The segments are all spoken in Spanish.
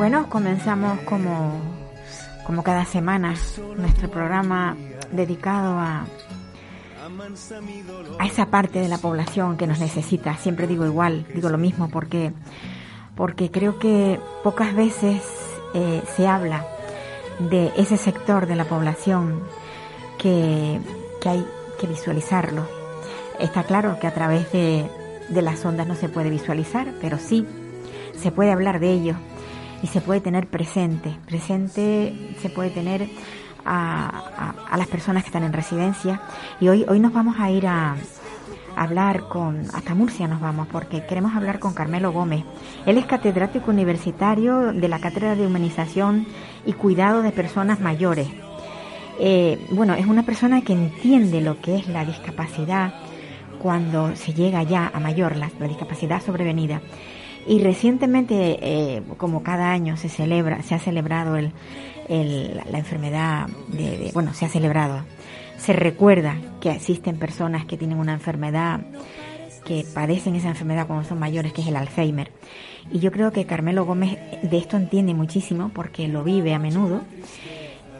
Bueno, comenzamos como, como cada semana nuestro programa dedicado a, a esa parte de la población que nos necesita. Siempre digo igual, digo lo mismo porque, porque creo que pocas veces eh, se habla de ese sector de la población que, que hay que visualizarlo. Está claro que a través de, de las ondas no se puede visualizar, pero sí se puede hablar de ello y se puede tener presente. Presente se puede tener a, a- las personas que están en residencia. Y hoy, hoy nos vamos a ir a, a hablar con, hasta Murcia nos vamos, porque queremos hablar con Carmelo Gómez. Él es catedrático universitario de la Cátedra de Humanización y Cuidado de Personas Mayores. Eh, bueno, es una persona que entiende lo que es la discapacidad cuando se llega ya a mayor, la, la discapacidad sobrevenida. Y recientemente, eh, como cada año se celebra, se ha celebrado el, la enfermedad de, bueno, se ha celebrado, se recuerda que existen personas que tienen una enfermedad, que padecen esa enfermedad cuando son mayores, que es el Alzheimer. Y yo creo que Carmelo Gómez de esto entiende muchísimo porque lo vive a menudo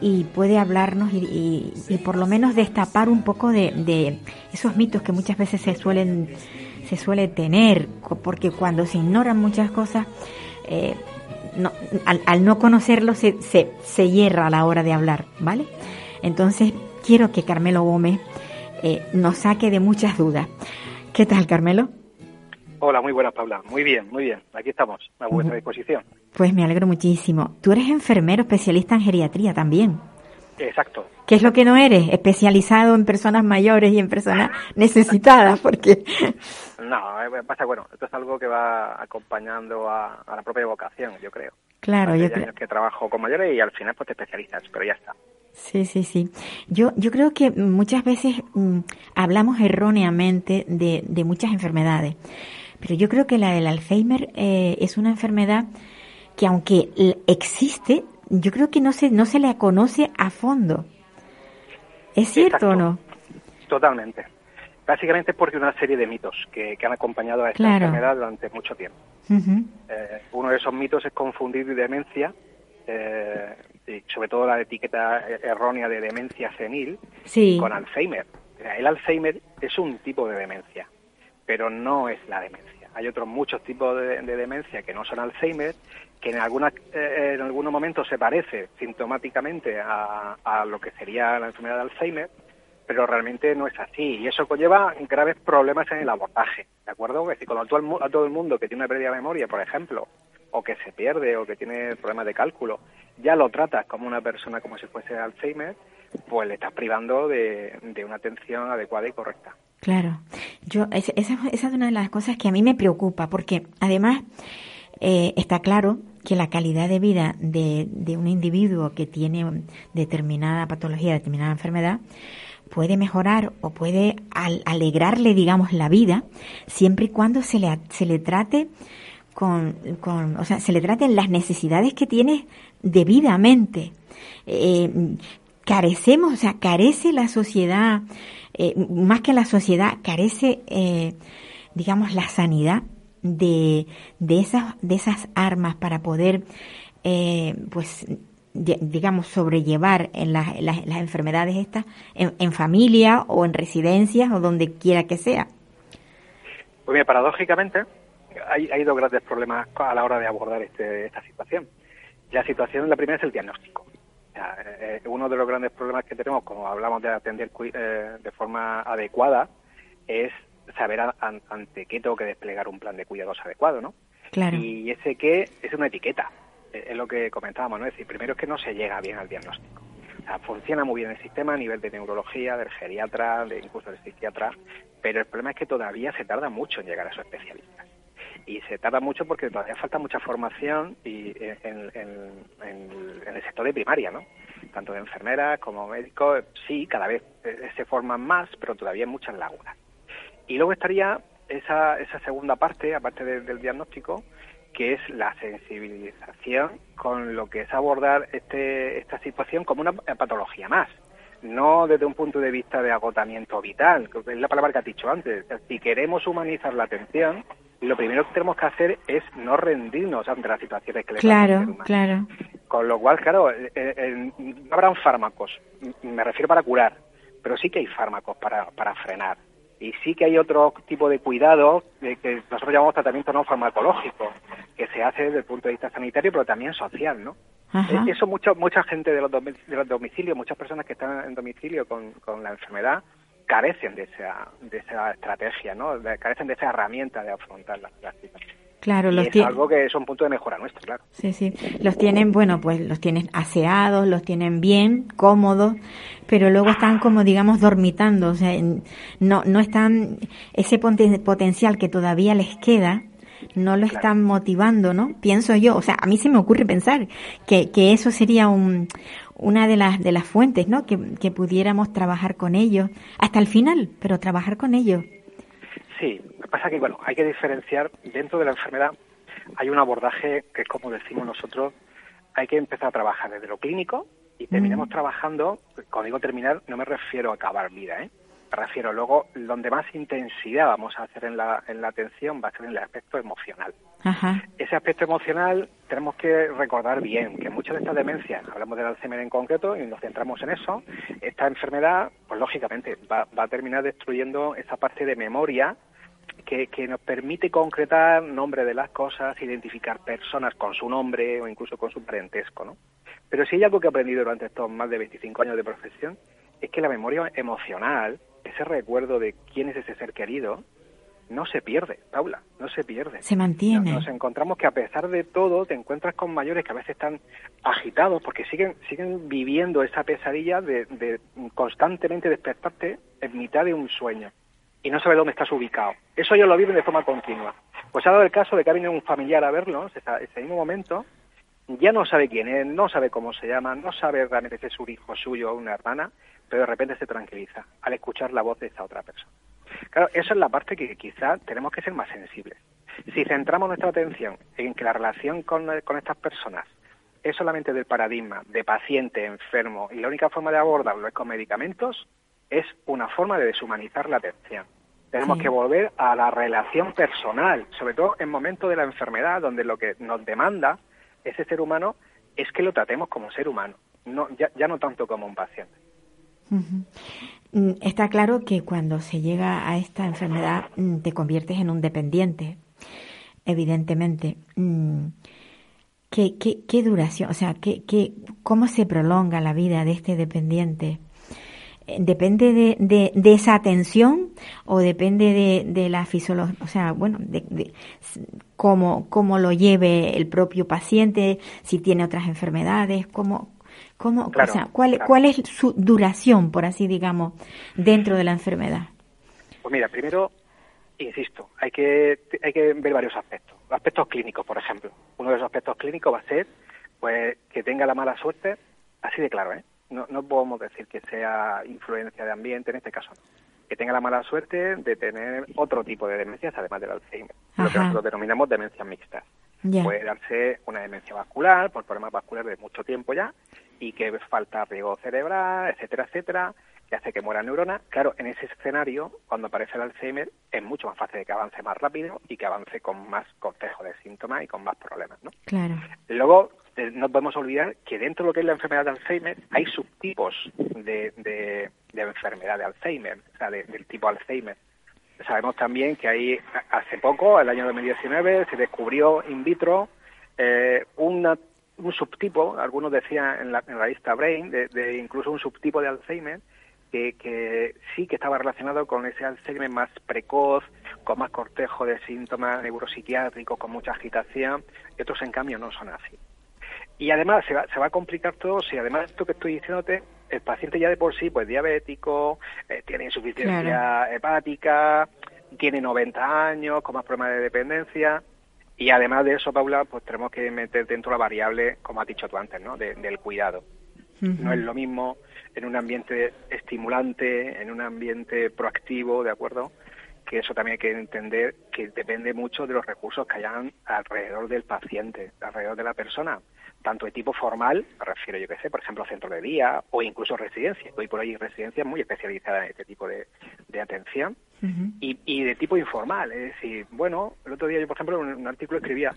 y puede hablarnos y, y- por lo menos destapar un poco de esos mitos que muchas veces se suelen se suele tener porque cuando se ignoran muchas cosas eh, no- al, al no conocerlo se, se, se hierra a la hora de hablar vale entonces quiero que Carmelo Gómez eh, nos saque de muchas dudas ¿qué tal Carmelo? Hola, muy buenas, Paula. Muy bien, muy bien. Aquí estamos, a vuestra disposición. Pues me alegro muchísimo. Tú eres enfermero especialista en geriatría también. Exacto. ¿Qué es lo que no eres? Especializado en personas mayores y en personas necesitadas, porque... No, eh, pasa, bueno, esto es algo que va acompañando a, a la propia vocación, yo creo. Claro, Hace yo creo... que trabajo con mayores y al final pues te especializas, pero ya está. Sí, sí, sí. Yo, yo creo que muchas veces mm, hablamos erróneamente de, de muchas enfermedades, pero yo creo que la del Alzheimer eh, es una enfermedad que aunque existe, yo creo que no se, no se le conoce a fondo. ¿Es cierto o no? Totalmente. Básicamente porque una serie de mitos que, que han acompañado a esta Claro. enfermedad durante mucho tiempo. Eh, uno de esos mitos es confundir demencia, eh, y sobre todo la etiqueta eh, errónea de demencia senil, Sí. con Alzheimer. El Alzheimer es un tipo de demencia, pero no es la demencia. Hay otros muchos tipos de, de demencia que no son Alzheimer, que en, algunas, eh, en algunos momentos se parece sintomáticamente a, a lo que sería la enfermedad de Alzheimer, pero realmente no es así. Y eso conlleva graves problemas en el abordaje, ¿de acuerdo? Es decir, cuando a todo el mundo que tiene una pérdida de memoria, por ejemplo, o que se pierde o que tiene problemas de cálculo, ya lo tratas como una persona como si fuese Alzheimer, pues le estás privando de, de una atención adecuada y correcta. Claro, yo es- esa, esa es una de las cosas que a mí me preocupa porque además eh, está claro que la calidad de vida de un individuo que tiene determinada patología, determinada enfermedad, puede mejorar o puede al- alegrarle, digamos, la vida siempre y cuando se le, se le trate con, con, o sea, se le traten las necesidades que tiene debidamente. Eh, carecemos, o sea, carece la sociedad, eh, más que la sociedad, carece, eh, digamos, la sanidad de, de, esas, de esas armas para poder, pues, digamos, sobrellevar en las, en las, las enfermedades estas en, en familia o en residencias o donde quiera que sea. Pues mira, paradójicamente, hay, hay dos grandes problemas a la hora de abordar este- esta situación. La situación, la primera es el diagnóstico. eh, uno de los grandes problemas que tenemos, como hablamos de atender eh, de forma adecuada, es saber ante qué tengo que desplegar un plan de cuidados adecuado, ¿no? Claro. Y ese qué es una etiqueta, es lo que comentábamos, ¿no? Es decir, primero es que no se llega bien al diagnóstico. O sea, funciona muy bien el sistema a nivel de neurología, del geriatra, de incluso del psiquiatra, pero el problema es que todavía se tarda mucho en llegar a esos especialistas y se tarda mucho porque todavía falta mucha formación y en, el sector de primaria, ¿no? Tanto de enfermeras como médicos, sí, cada vez eh, se forman más, pero todavía hay muchas lagunas. Y luego estaría esa, esa segunda parte, aparte del diagnóstico, que es la sensibilización con lo que es abordar este, esta situación como una patología más no desde un punto de vista de agotamiento vital, que es la palabra que has dicho antes. Si queremos humanizar la atención, lo primero que tenemos que hacer es no rendirnos ante las situaciones que le Claro, claro. Con lo cual, claro, eh, eh, no habrán fármacos, me refiero para curar, pero sí que hay fármacos para, para frenar. Y sí que hay otro tipo de cuidado que nosotros llamamos tratamiento no farmacológico, que se hace desde el punto de vista sanitario, pero también social, ¿no? Eso mucho, mucha gente de los, de los domicilios, muchas personas que están en domicilio con, con la enfermedad, carecen de esa, de esa estrategia, ¿no? carecen de esa herramienta de afrontar la, situación. Claro, los es algo que es un punto de mejora nuestro, claro. Sí, sí. Los tienen, bueno, pues los tienen aseados, los tienen bien, cómodos, pero luego están como, digamos, dormitando. O sea, no, no están, ese potencial que todavía les queda, no lo están motivando, ¿no? Pienso yo, o sea, a mí se me ocurre pensar que, que eso sería un, una de las, de las fuentes, ¿no? Que, que pudiéramos trabajar con ellos hasta el final, pero trabajar con ellos. Sí, lo que pasa es que, bueno, hay que diferenciar dentro de la enfermedad, hay un abordaje que es como decimos nosotros, hay que empezar a trabajar desde lo clínico y terminemos trabajando, cuando digo terminar, no me refiero a acabar vida, ¿eh? Me refiero luego, donde más intensidad vamos a hacer en la, en la atención va a ser en el aspecto emocional. Ese aspecto emocional tenemos que recordar bien que muchas de estas demencias, hablamos del Alzheimer en concreto y nos centramos en eso, esta enfermedad, pues lógicamente, va, va a terminar destruyendo esa parte de memoria que, que, nos permite concretar nombre de las cosas, identificar personas con su nombre o incluso con su parentesco, ¿no? Pero si hay algo que he aprendido durante estos más de 25 años de profesión, es que la memoria emocional, ese recuerdo de quién es ese ser querido, no se pierde, Paula, no se pierde. Se mantiene. Nos, encontramos que a pesar de todo te encuentras con mayores que a veces están agitados porque siguen siguen viviendo esa pesadilla de, constantemente despertarte en mitad de un sueño y no saber dónde estás ubicado. Eso ellos lo viven de forma continua. Pues ha dado el caso de que ha venido un familiar a verlos ese, ese mismo momento, ya no sabe quién es, no sabe cómo se llama, no sabe realmente si es un hijo suyo o una hermana, pero de repente se tranquiliza al escuchar la voz de esa otra persona. Claro, esa es la parte que quizá tenemos que ser más sensibles. Si centramos nuestra atención en que la relación con, estas personas es solamente del paradigma de paciente enfermo y la única forma de abordarlo es con medicamentos, es una forma de deshumanizar la atención. Tenemos que volver a la relación personal, sobre todo en momentos de la enfermedad, donde lo que nos demanda ese ser humano es que lo tratemos como ser humano, no, ya, no tanto como un paciente. Mm, está claro que cuando se llega a esta enfermedad mm, te conviertes en un dependiente, evidentemente. Mm, ¿Qué, qué, duración, o sea, qué, qué, cómo se prolonga la vida de este dependiente? ¿Depende de, de, esa atención o depende de, de la fisiología? O sea, bueno, de, cómo, cómo lo lleve el propio paciente, si tiene otras enfermedades, cómo, ¿Cómo, o sea, ¿cuál, ¿Cuál es su duración, por así digamos, dentro de la enfermedad? Pues mira, primero, insisto, hay que, hay que ver varios aspectos. Aspectos clínicos, por ejemplo. Uno de esos aspectos clínicos va a ser pues que tenga la mala suerte, así de claro, ¿eh? No, no podemos decir que sea influencia de ambiente, en este caso no. Que tenga la mala suerte de tener otro tipo de demencias, además del Alzheimer, lo que nosotros denominamos demencias mixtas. Puede darse una demencia vascular, por problemas vasculares de mucho tiempo ya, y que falta riego cerebral, etcétera, etcétera, que hace que muera neurona. Claro, en ese escenario, cuando aparece el Alzheimer, es mucho más fácil que avance más rápido y que avance con más complejo de síntomas y con más problemas, ¿no? Claro. Luego, no podemos olvidar que dentro de lo que es la enfermedad de Alzheimer hay subtipos de, de, enfermedad de Alzheimer, o sea, del tipo Alzheimer. Sabemos también que hay, hace poco, el año 2019, se descubrió in vitro eh, una un subtipo, algunos decían en la, en la lista Brain, de, de incluso un subtipo de Alzheimer, que, que, sí que estaba relacionado con ese Alzheimer más precoz, con más cortejo de síntomas neuropsiquiátricos, con mucha agitación, y otros en cambio no son así. Y además se va, se va a complicar todo si además de esto que estoy diciéndote, el paciente ya de por sí, pues diabético, eh, tiene insuficiencia Claro. hepática, tiene 90 años, con más problemas de dependencia, y además de eso, Paula, pues tenemos que meter dentro la variable, como has dicho tú antes, ¿no? De- del cuidado. No es lo mismo en un ambiente estimulante, en un ambiente proactivo, ¿de acuerdo? Que eso también hay que entender que depende mucho de los recursos que hayan alrededor del paciente, alrededor de la persona, tanto de tipo formal, me refiero yo que sé, por ejemplo, centro de día o incluso residencias. Hoy por hoy hay residencias muy especializadas en este tipo de, de atención y, y de tipo informal. Es decir, bueno, el otro día yo, por ejemplo, en un artículo escribía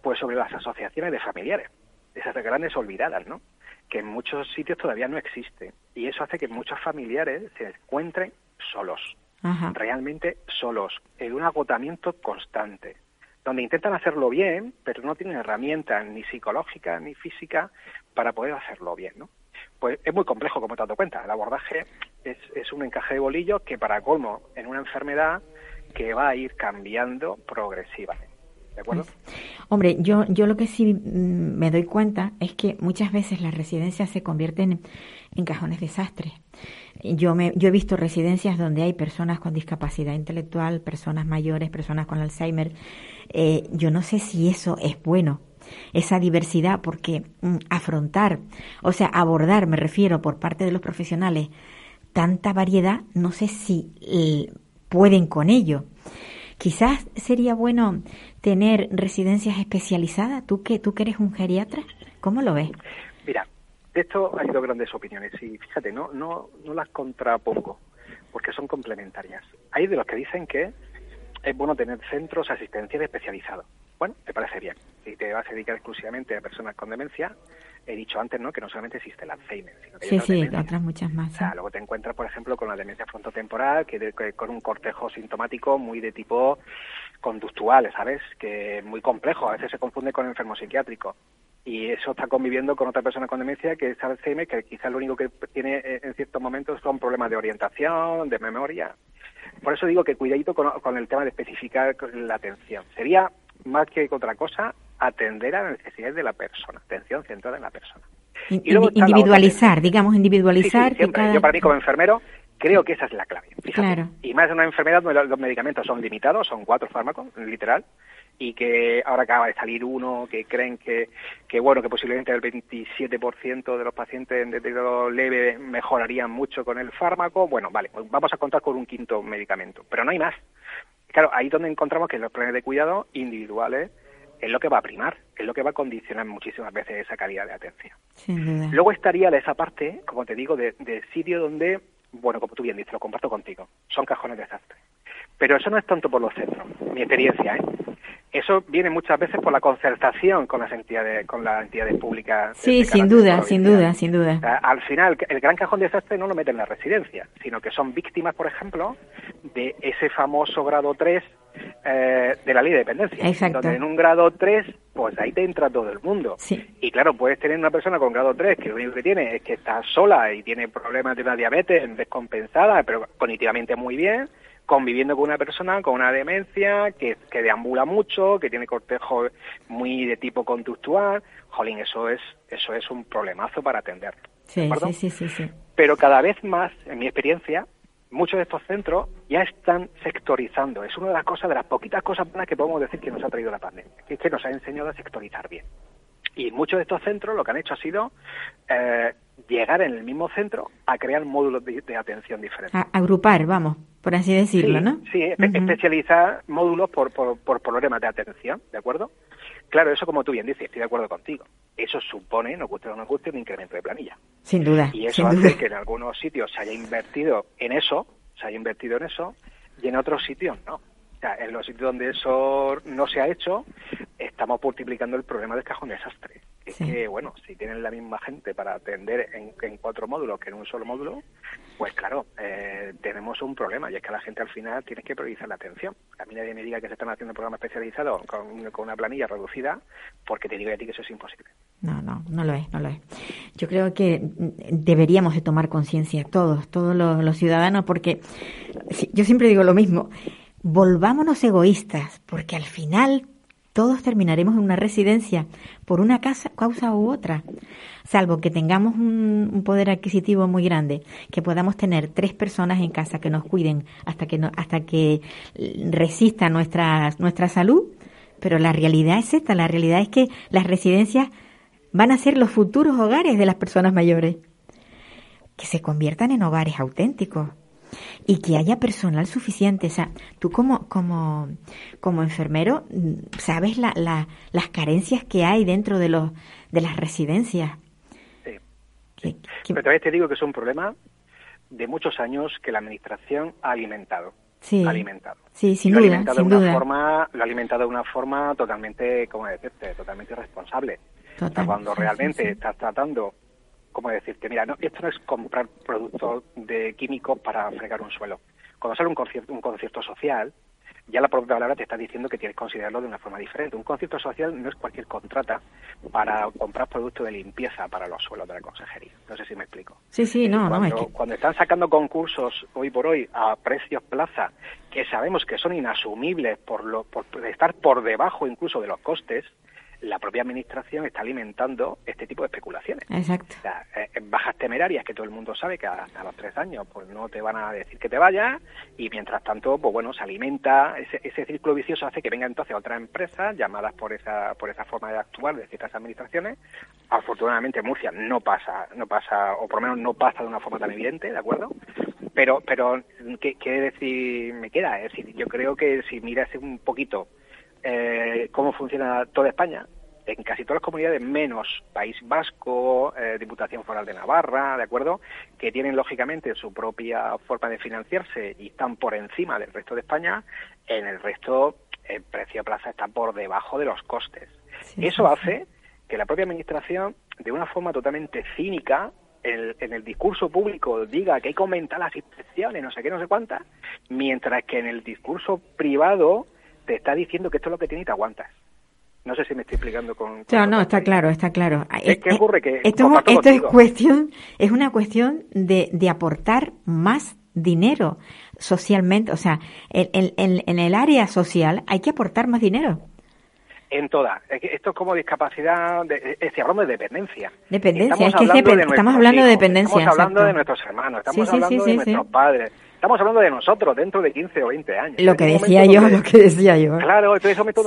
pues sobre las asociaciones de familiares, esas grandes olvidadas, ¿no? Que en muchos sitios todavía no existen. Y eso hace que muchos familiares se encuentren solos, Ajá. realmente solos, en un agotamiento constante, donde intentan hacerlo bien, pero no tienen herramientas ni psicológicas ni físicas para poder hacerlo bien, ¿no? Pues es muy complejo, como te has dado cuenta. El abordaje es, es un encaje de bolillos que, para colmo, en una enfermedad que va a ir cambiando progresivamente. ¿De acuerdo? Hombre, yo, yo lo que sí mm, me doy cuenta es que muchas veces las residencias se convierten en, en cajones desastres. Yo, me, yo he visto residencias donde hay personas con discapacidad intelectual, personas mayores, personas con Alzheimer. Eh, yo no sé si eso es bueno, esa diversidad, porque mm, afrontar, o sea, abordar, me refiero, por parte de los profesionales, tanta variedad, no sé si eh, pueden con ello. Quizás sería bueno tener residencias especializadas. ¿Tú que, tú que eres un geriatra? ¿Cómo lo ves? Mira, de esto hay dos grandes opiniones y fíjate, no, no, no las contrapongo porque son complementarias. Hay de los que dicen que es bueno tener centros asistenciales especializados. Bueno, me parece bien. Si te vas a dedicar exclusivamente a personas con demencia, he dicho antes, ¿no? Que no solamente existe el Alzheimer, sino que hay Sí, otras sí, demencias. otras muchas más. O sí. sea, luego te encuentras, por ejemplo, con la demencia frontotemporal, que, de- que con un cortejo sintomático muy de tipo conductual, ¿sabes? Que es muy complejo, a veces se confunde con enfermo psiquiátrico. Y eso está conviviendo con otra persona con demencia que es Alzheimer, que quizás lo único que tiene eh, en ciertos momentos son problemas de orientación, de memoria. Por eso digo que cuidadito con, con el tema de especificar la atención. Sería, más que otra cosa, atender a las necesidades de la persona, atención centrada en la persona. In- Y luego individualizar, digamos, individualizar. sí, que siempre. cada- Yo para mí como enfermero creo que esa es la clave. Fíjate. Claro. Y más en una enfermedad donde los medicamentos son limitados, son cuatro fármacos, literal, y que ahora acaba de salir uno que creen que, que bueno, que posiblemente el 27% de los pacientes en deterioro leve mejorarían mucho con el fármaco. Bueno, vale, pues vamos a contar con un quinto medicamento, pero no hay más. Claro, ahí es donde encontramos que los planes de cuidado individuales es lo que va a primar, es lo que va a condicionar muchísimas veces esa calidad de atención. Luego estaría esa parte, como te digo, de, de sitio donde, bueno, como tú bien dices, lo comparto contigo, son cajones de desastre. Pero eso no es tanto por los centros, mi experiencia, ¿eh? Eso viene muchas veces por la concertación con las entidades, con las entidades públicas. Sí, de sin duda, sin duda, sin duda. al final, el gran cajón de desastre no lo mete en la residencia, sino que son víctimas, por ejemplo, de ese famoso grado 3 eh, de la ley de dependencia. Exacto. Donde en un grado 3, pues ahí te entra todo el mundo. Sí. Y claro, puedes tener una persona con grado 3 que lo único que tiene es que está sola y tiene problemas de una diabetes descompensada, pero cognitivamente muy bien, conviviendo con una persona con una demencia, que, que deambula mucho, que tiene cortejo muy de tipo conductual. Jolín, eso es, eso es un problemazo para atender. sí, sí, sí, sí. Pero cada vez más, en mi experiencia, muchos de estos centros ya están sectorizando. Es una de las cosas, de las poquitas cosas buenas que podemos decir que nos ha traído la pandemia, que es que nos ha enseñado a sectorizar bien. Y muchos de estos centros lo que han hecho ha sido eh, llegar en el mismo centro a crear módulos de, de atención diferentes. A- agrupar, vamos, por así decirlo, sí, ¿no? Sí, especializar módulos por, por, por problemas de atención, ¿de acuerdo? Claro, eso como tú bien dices, estoy de acuerdo contigo. Eso supone, nos guste o no nos guste, un incremento de planilla. Sin duda, Y eso hace duda. que en algunos sitios se haya invertido en eso, se haya invertido en eso, y en otros sitios no. O sea, en los sitios donde eso no se ha hecho, estamos multiplicando el problema del cajón desastre. Es Sí. que, bueno, si tienen la misma gente para atender en, en cuatro módulos que en un solo módulo, pues claro, eh, tenemos un problema y es que la gente al final tiene que priorizar la atención. A mí nadie me diga que se están haciendo programas especializados con, con una planilla reducida, porque te digo a ti que eso es imposible. No, no, no lo es, no lo es. Yo creo que deberíamos de tomar conciencia todos, todos los, los ciudadanos, porque yo siempre digo lo mismo, volvámonos egoístas, porque al final todos terminaremos en una residencia por una causa u otra, salvo que tengamos un, un poder adquisitivo muy grande, que podamos tener tres personas en casa que nos cuiden hasta que no, hasta que resista nuestra, nuestra salud, pero la realidad es esta, la realidad es que las residencias van a ser los futuros hogares de las personas mayores, que se conviertan en hogares auténticos y que haya personal suficiente. O sea, tú como, como, como enfermero mm, sabes la, la- las carencias que hay dentro de, los, de las residencias. Sí. Que- que- Pero también te digo que es un problema de muchos años que la administración ha alimentado. Sí. Ha alimentado. Sí, sin lo ha duda, alimentado sin de una duda. forma, lo ha alimentado de una forma totalmente, ¿cómo decirte? Totalmente irresponsable. O sea, Total, cuando sí, realmente sí. estás tratando, ¿cómo decirte? Mira, no, esto no es comprar productos de químicos para fregar un suelo. Cuando sale un concierto, un concierto social, ya la propia palabra te está diciendo que tienes que considerarlo de una forma diferente. Un concierto social no es cualquier contrata para comprar productos de limpieza para los suelos de la consejería. No sé si me explico. Sí, sí, no, no, cuando, es que... cuando están sacando concursos hoy por hoy a precios plaza que sabemos que son inasumibles por, lo, por estar por debajo incluso de los costes, la propia administración está alimentando este tipo de especulaciones. Exacto. O sea, eh, bajas temerarias que todo el mundo sabe que hasta los tres años pues no te van a decir que te vayas y mientras tanto pues bueno se alimenta ese, ese círculo vicioso hace que venga entonces otras empresas llamadas por esa por esa forma de actuar de ciertas administraciones afortunadamente en Murcia no pasa no pasa o por lo menos no pasa de una forma tan evidente de acuerdo pero pero qué, qué decir me queda es decir yo creo que si miras un poquito eh, cómo funciona toda España en casi todas las comunidades, menos País Vasco, eh, Diputación Foral de Navarra, ¿de acuerdo? Que tienen lógicamente su propia forma de financiarse y están por encima del resto de España, en el resto el precio de plaza está por debajo de los costes. Sí, Eso sí, hace que la propia Administración, de una forma totalmente cínica, el- en el discurso público diga que hay que aumentar las inspecciones, no sé qué, no sé cuántas, mientras que en el discurso privado te está diciendo que esto es lo que tiene y te aguantas. No sé si me estoy explicando con... No, lo está claro, está claro. ¿Qué- qué Eh, ocurre? Que esto, es- esto es cuestión, es una cuestión de, de aportar más dinero socialmente, o sea, en, en- en- el área social hay que aportar más dinero. En todas. Es Esto es como discapacidad, de, es hablamos de dependencia. Dependencia, Estamos es que es hablando de estamos hablando de dependencia, Estamos hablando exacto. de nuestros hermanos, estamos Sí, sí, sí, hablando sí, de nuestros padres, estamos hablando de nosotros dentro de 15 o 20 años. Lo que decía yo, donde- lo que decía yo. Claro, entonces eso momento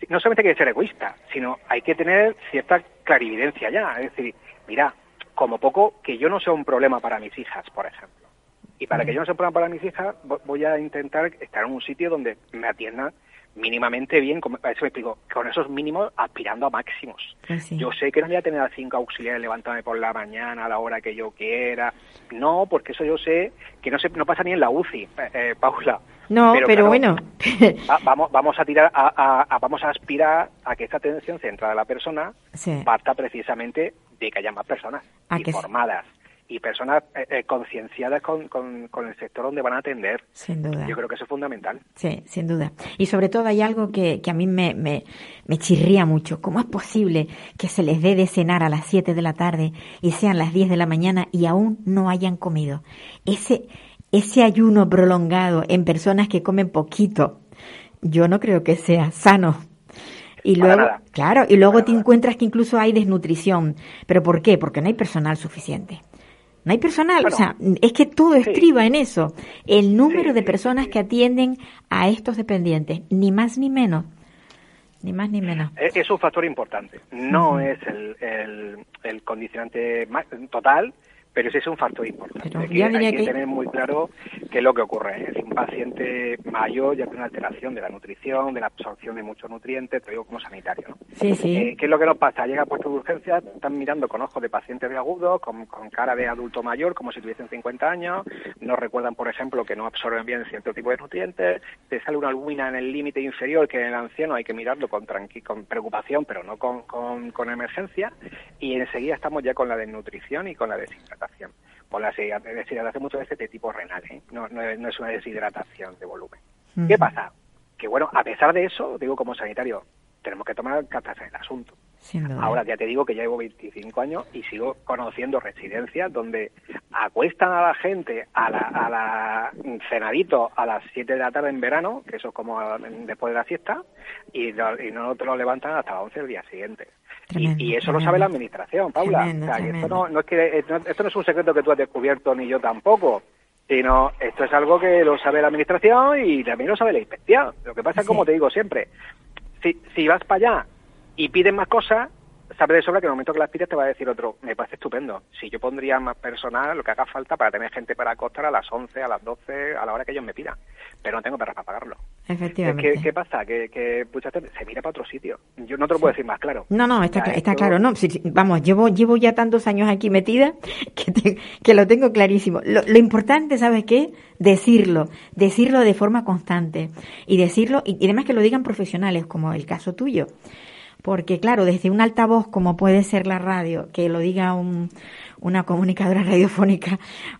Sí, no solamente hay que ser egoísta, sino hay que tener cierta clarividencia ya. Es decir, mira, como poco que yo no sea un problema para mis hijas, por ejemplo. Y para que yo no sea un problema para mis hijas, vo- voy a intentar estar en un sitio donde me atiendan mínimamente bien, como, a eso me explico, con esos mínimos aspirando a máximos. Pues sí. Yo sé que no voy a tener a cinco auxiliares levantándome por la mañana a la hora que yo quiera. No, porque eso yo sé que no se, no pasa ni en la UCI, eh, Paula. No, pero, claro, bueno, va- vamos, vamos a tirar, a, a- a- vamos a aspirar a que esta atención centrada en la persona Sí. parta precisamente de que haya más personas A informadas y personas eh, eh, concienciadas con, con, con el sector donde van a atender. sin duda. Yo creo que eso es fundamental. Sí, sin duda. Y sobre todo hay algo que, que a mí me, me, me chirría mucho. ¿Cómo es posible que se les dé de cenar a las 7 de la tarde y sean las 10 de la mañana y aún no hayan comido? Ese, ese ayuno prolongado en personas que comen poquito, yo no creo que sea sano. Y luego, claro, y luego te encuentras que incluso hay desnutrición. ¿Pero por qué? Porque no hay personal suficiente. No hay personal, Bueno, o sea, es que todo sí. estriba en eso. El número Sí, de personas sí, que atienden a estos dependientes, ni más ni menos. Ni más ni menos. Eh, Es un factor importante. No es el, el, el condicionante total, pero ese es un factor importante. Pero que hay que, que- tener muy claro qué es lo que ocurre. ¿eh? Si un paciente mayor ya tiene una alteración de la nutrición, de la absorción de muchos nutrientes, te digo como sanitario. ¿no? Sí, sí. Eh, ¿Qué es lo que nos pasa? Llega a puesto de urgencia, están mirando con ojos de pacientes de agudo, con, con cara de adulto mayor, como si tuviesen 50 años, no recuerdan, por ejemplo, que no absorben bien cierto tipo de nutrientes, te sale una albumina en el límite inferior que en el anciano hay que mirarlo con, tranqui con preocupación, pero no con, con, con emergencia, y enseguida estamos ya con la desnutrición y con la deshidratación. Con la deshidratación muchas veces de tipo renal, ¿eh? no, no, es, no es una deshidratación de volumen. ¿Qué pasa? Que bueno, a pesar de eso, digo como sanitario, tenemos que tomar cartas en el asunto. Ahora ya te digo que ya llevo 25 años y sigo conociendo residencias donde acuestan a la gente a la, a la cenadito a las 7 de la tarde en verano, que eso es como después de la siesta, y, no- y no te lo levantan hasta las 11 del día siguiente. Y- Tremendo, y, eso lo sabe la administración, Paula. Tremendo, O sea, esto, no, no es que, eh, no- esto no es un secreto que tú has descubierto ni yo tampoco. Sino, esto es algo que lo sabe la administración y también lo sabe la inspección. Lo que pasa es, Sí. como te digo siempre, si, si vas para allá y pides más cosas, sabes de sobra que en el momento que las pides te va a decir otro, me parece estupendo. Si yo pondría más personal, lo que haga falta para tener gente para acostar a las 11, a las 12, a la hora que ellos me pidan. Pero no tengo perras para pagarlo. Efectivamente. ¿Qué, qué pasa? Que, que muchas veces se mira para otro sitio. Yo no te lo puedo decir más claro. No, no, está, cla- está esto- claro. No, vamos, llevo, llevo ya tantos años aquí metida que, te- que lo tengo clarísimo. Lo, lo importante, ¿sabes qué? Decirlo, decirlo de forma constante y decirlo, y, y además que lo digan profesionales, como el caso tuyo. Porque, claro, desde un altavoz, como puede ser la radio, que lo diga un- una comunicadora radiofónica,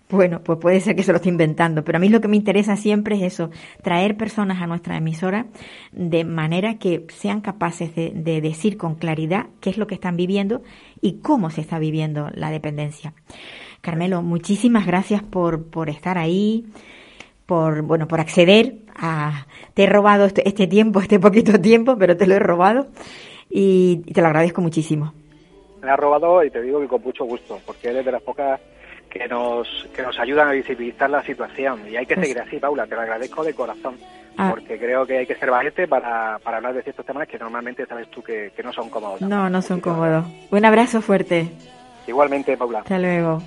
bueno, pues puede ser que se lo esté inventando. Pero a mí lo que me interesa siempre es eso, traer personas a nuestra emisora de manera que sean capaces de, de decir con claridad qué es lo que están viviendo y cómo se está viviendo la dependencia. Carmelo, muchísimas gracias por, por estar ahí, por, bueno, por acceder a, te he robado este, este tiempo, este poquito tiempo, pero te lo he robado y, y te lo agradezco muchísimo. me ha robado y te digo que con mucho gusto, porque eres de las pocas que nos, que nos ayudan a visibilizar la situación. Y hay que Pues- seguir así, Paula, te lo agradezco de corazón, Ah. porque creo que hay que ser valiente para, para hablar de ciertos temas que normalmente sabes tú que, que no son cómodos. No, no son cómodos. Un abrazo fuerte. Igualmente, Paula. Hasta luego.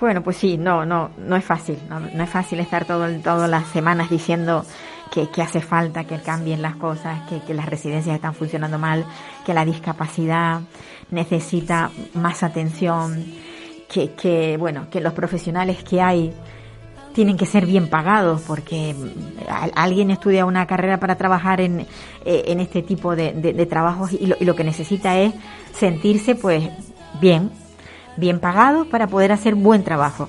Bueno, pues sí, no, no, no es fácil. No, no es fácil estar todo, todas las semanas diciendo que, hace falta que cambien las cosas, que, las residencias están funcionando mal, que la discapacidad necesita más atención, que, bueno, que los profesionales que hay tienen que ser bien pagados porque mm, alguien estudia una carrera para trabajar en, eh, en este tipo de, de- de trabajos y lo, y lo que necesita es sentirse pues bien, bien pagado para poder hacer buen trabajo.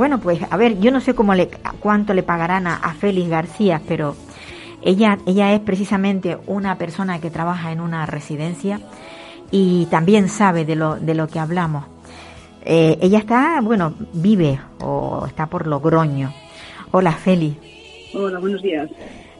Bueno, pues a ver, yo no sé cómo le, cuánto le pagarán a, a Félix García, pero ella, ella es precisamente una persona que trabaja en una residencia y también sabe de lo, de lo que hablamos. Eh, ella está, bueno, vive o está por Logroño. Hola, Feli. Hola, buenos días.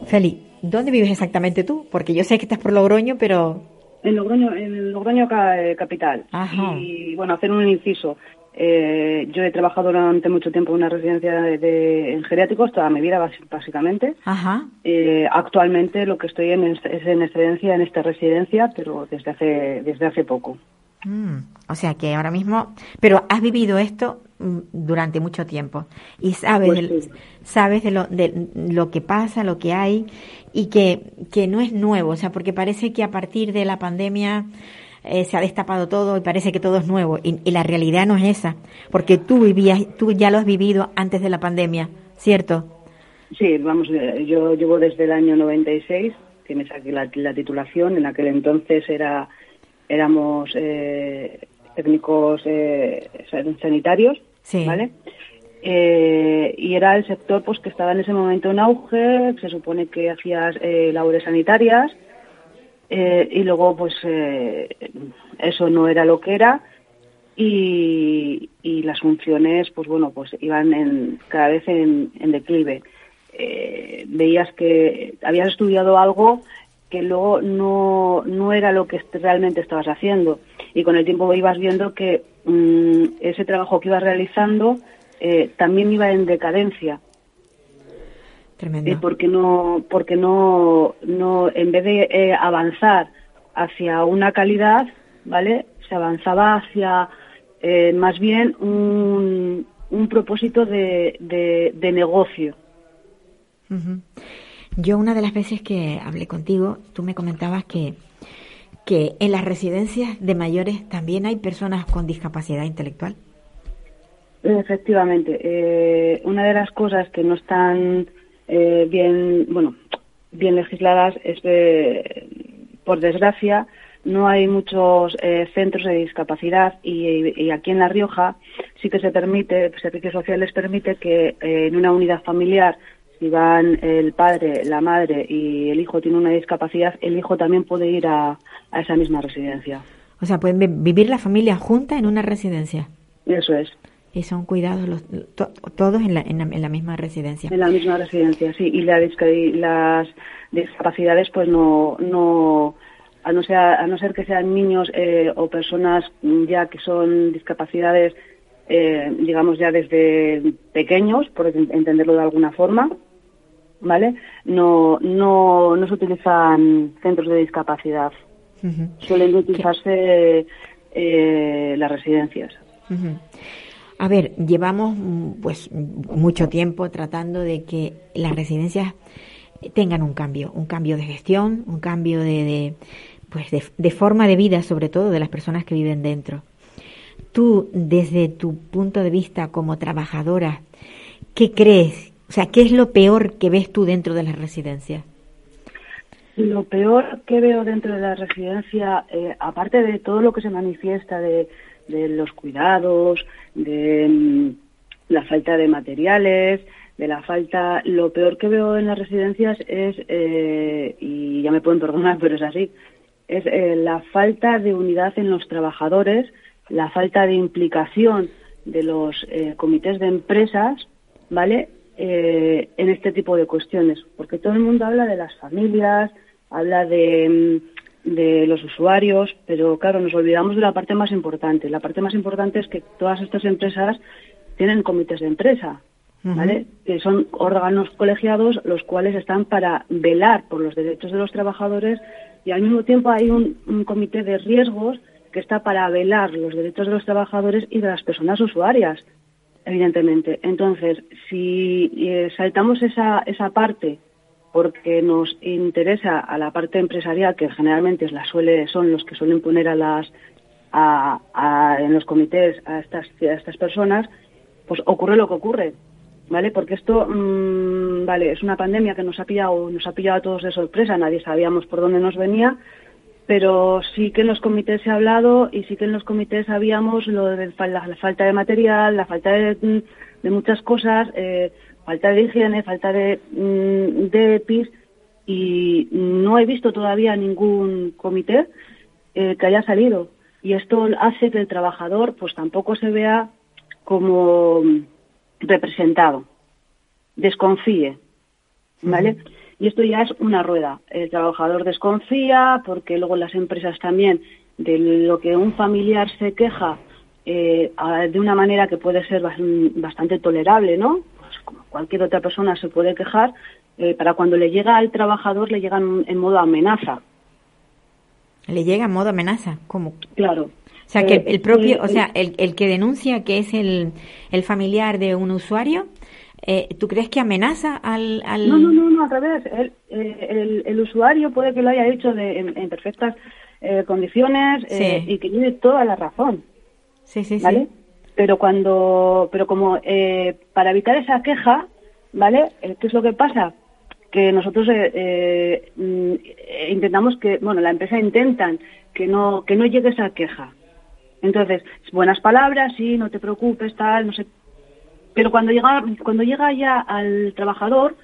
Feli, ¿dónde vives exactamente tú? Porque yo sé que estás por Logroño, pero... En Logroño, en Logroño eh, capital. Ajá. Y bueno, hacer un inciso. Eh, yo he trabajado durante mucho tiempo en una residencia de, de- en geriátricos, toda mi vida básicamente. Ajá. Eh, actualmente lo que estoy en es, es en excedencia en esta residencia, pero desde hace desde hace poco. Mm, o sea que ahora mismo... Pero has vivido esto mm, durante mucho tiempo y sabes, Pues sabes de, lo, de lo que pasa, lo que hay y que, que no es nuevo. O sea, porque parece que a partir de la pandemia eh, se ha destapado todo y parece que todo es nuevo. Y, y la realidad no es esa. Porque tú vivías, tú ya lo has vivido antes de la pandemia, ¿cierto? Sí, vamos, eh, yo llevo desde el año 96, que me saqué la, la titulación. En aquel entonces era éramos eh, técnicos eh, san- sanitarios, Sí. ¿vale? Eh, y era el sector pues que estaba en ese momento en auge, se supone que hacías eh, labores sanitarias eh, y luego pues eh, eso no era lo que era. Y, las funciones pues bueno pues iban en, cada vez en, declive. Eh, veías que habías estudiado algo que luego no, no era lo que realmente estabas haciendo. Y con el tiempo ibas viendo que mm, ese trabajo que ibas realizando también iba en decadencia Tremendo. eh, porque no porque no no en vez de eh, avanzar hacia una calidad vale se avanzaba hacia eh, más bien un, un propósito de, de, de negocio. Yo una de las veces que hablé contigo, tú me comentabas que, que en las residencias de mayores también hay personas con discapacidad intelectual. Efectivamente, eh, una de las cosas que no están eh, bien, bueno, bien legisladas es, por desgracia, no hay muchos eh, centros de discapacidad y, y aquí en La Rioja sí que se permite, el Servicio Social les permite que eh, en una unidad familiar, si van el padre, la madre y el hijo tiene una discapacidad, el hijo también puede ir a, a esa misma residencia. O sea, pueden vi- vivir la familia junta en una residencia. Eso es, Y son cuidados los, to- todos en la, en, la, en la misma residencia. en la misma residencia, sí. Y la las discapacidades, pues no, no, a no ser, a no ser que sean niños eh, o personas ya que son discapacidades, eh, digamos ya desde pequeños, por en- entenderlo de alguna forma, ¿vale? No, no, no se utilizan centros de discapacidad. Suelen utilizarse eh, las residencias. Ujú. A ver, llevamos mm, pues mucho tiempo tratando de que las residencias tengan un cambio, un cambio de gestión, un cambio de, de, pues de, de forma de vida, sobre todo de las personas que viven dentro. Tú, desde tu punto de vista como trabajadora, ¿qué crees? O sea, ¿qué es lo peor que ves tú dentro de las residencias? Lo peor que veo dentro de la residencia, eh, aparte de todo lo que se manifiesta de, de los cuidados, de mm, la falta de materiales, de la falta, lo peor que veo en las residencias es, eh, y ya me pueden perdonar, pero es así, es eh, la falta de unidad en los trabajadores, la falta de implicación de los eh, comités de empresas, ¿vale? Eh, en este tipo de cuestiones, porque todo el mundo habla de las familias, habla de, mm, de los usuarios, pero claro, nos olvidamos de la parte más importante. La parte más importante es que todas estas empresas tienen comités de empresa, ¿vale? Que son órganos colegiados los cuales están para velar por los derechos de los trabajadores y al mismo tiempo hay un, un comité de riesgos que está para velar los derechos de los trabajadores y de las personas usuarias, evidentemente. Entonces, si eh, saltamos esa, esa parte porque nos interesa a la parte empresarial, que generalmente es la suele, son los que suelen poner a las, a, en los comités a estas, estas personas, pues ocurre lo que ocurre. ¿Vale? Porque esto, mm, vale, es una pandemia que nos ha pillado, nos ha pillado a todos de sorpresa, nadie sabíamos por dónde nos venía, pero sí que en los comités se ha hablado y sí que en los comités sabíamos lo de la, la falta de material, la falta de, de muchas cosas, eh, falta de higiene, falta de, mm, de EPIs y no he visto todavía ningún comité eh, que haya salido y esto hace que el trabajador pues tampoco se vea como mm, representado, desconfíe, ¿vale? Y esto ya es una rueda. El trabajador desconfía porque luego las empresas también de lo que un familiar se queja eh, de una manera que puede ser bas- bastante tolerable, ¿no? Cualquier otra persona se puede quejar, eh, para cuando le llega al trabajador le llegan en modo amenaza. Le llega en modo amenaza, como Claro. O sea, que Eh, el, propio, eh, o sea, el, el que denuncia que es el, el familiar de un usuario, eh, ¿tú crees que amenaza al...? al... No, no, no, no, al revés. El, el, el usuario puede que lo haya hecho de, en, en perfectas eh, condiciones Sí. y que tiene toda la razón, Sí, sí, sí. Pero cuando, pero como eh, para evitar esa queja, ¿vale? Eh, ¿Qué es lo que pasa? Que nosotros eh, eh, mm, intentamos que, bueno, la empresa intentan que no que no llegue esa queja. Entonces, buenas palabras, sí, no te preocupes, tal, no sé. Pero cuando llega cuando llega ya al trabajador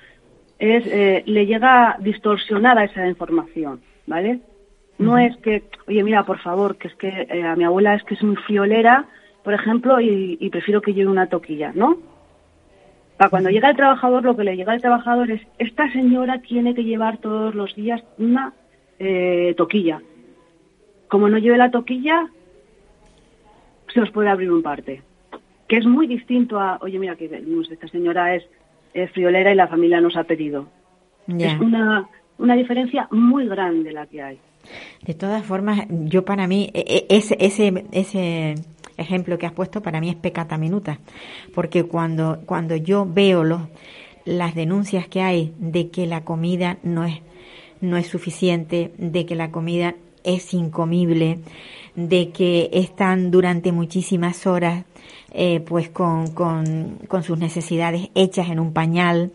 es eh, le llega distorsionada esa información, ¿vale? No es que, oye, mira, por favor, que es que a mi abuela es que es muy friolera, por ejemplo, y, y prefiero que lleve una toquilla, ¿no? Para cuando llega el trabajador, lo que le llega al trabajador es, esta señora tiene que llevar todos los días una eh, toquilla. Como no lleve la toquilla, se os puede abrir un parte. Que es muy distinto a, oye, mira, que esta señora es friolera y la familia nos ha pedido. Es una, una diferencia muy grande la que hay. De todas formas, yo para mí, e- e- ese, ese, ese, ejemplo que has puesto para mí es pecata minuta, porque cuando, cuando yo veo los, las denuncias que hay de que la comida no es, no es suficiente, de que la comida es incomible, de que están durante muchísimas horas eh, pues con, con, con sus necesidades hechas en un pañal.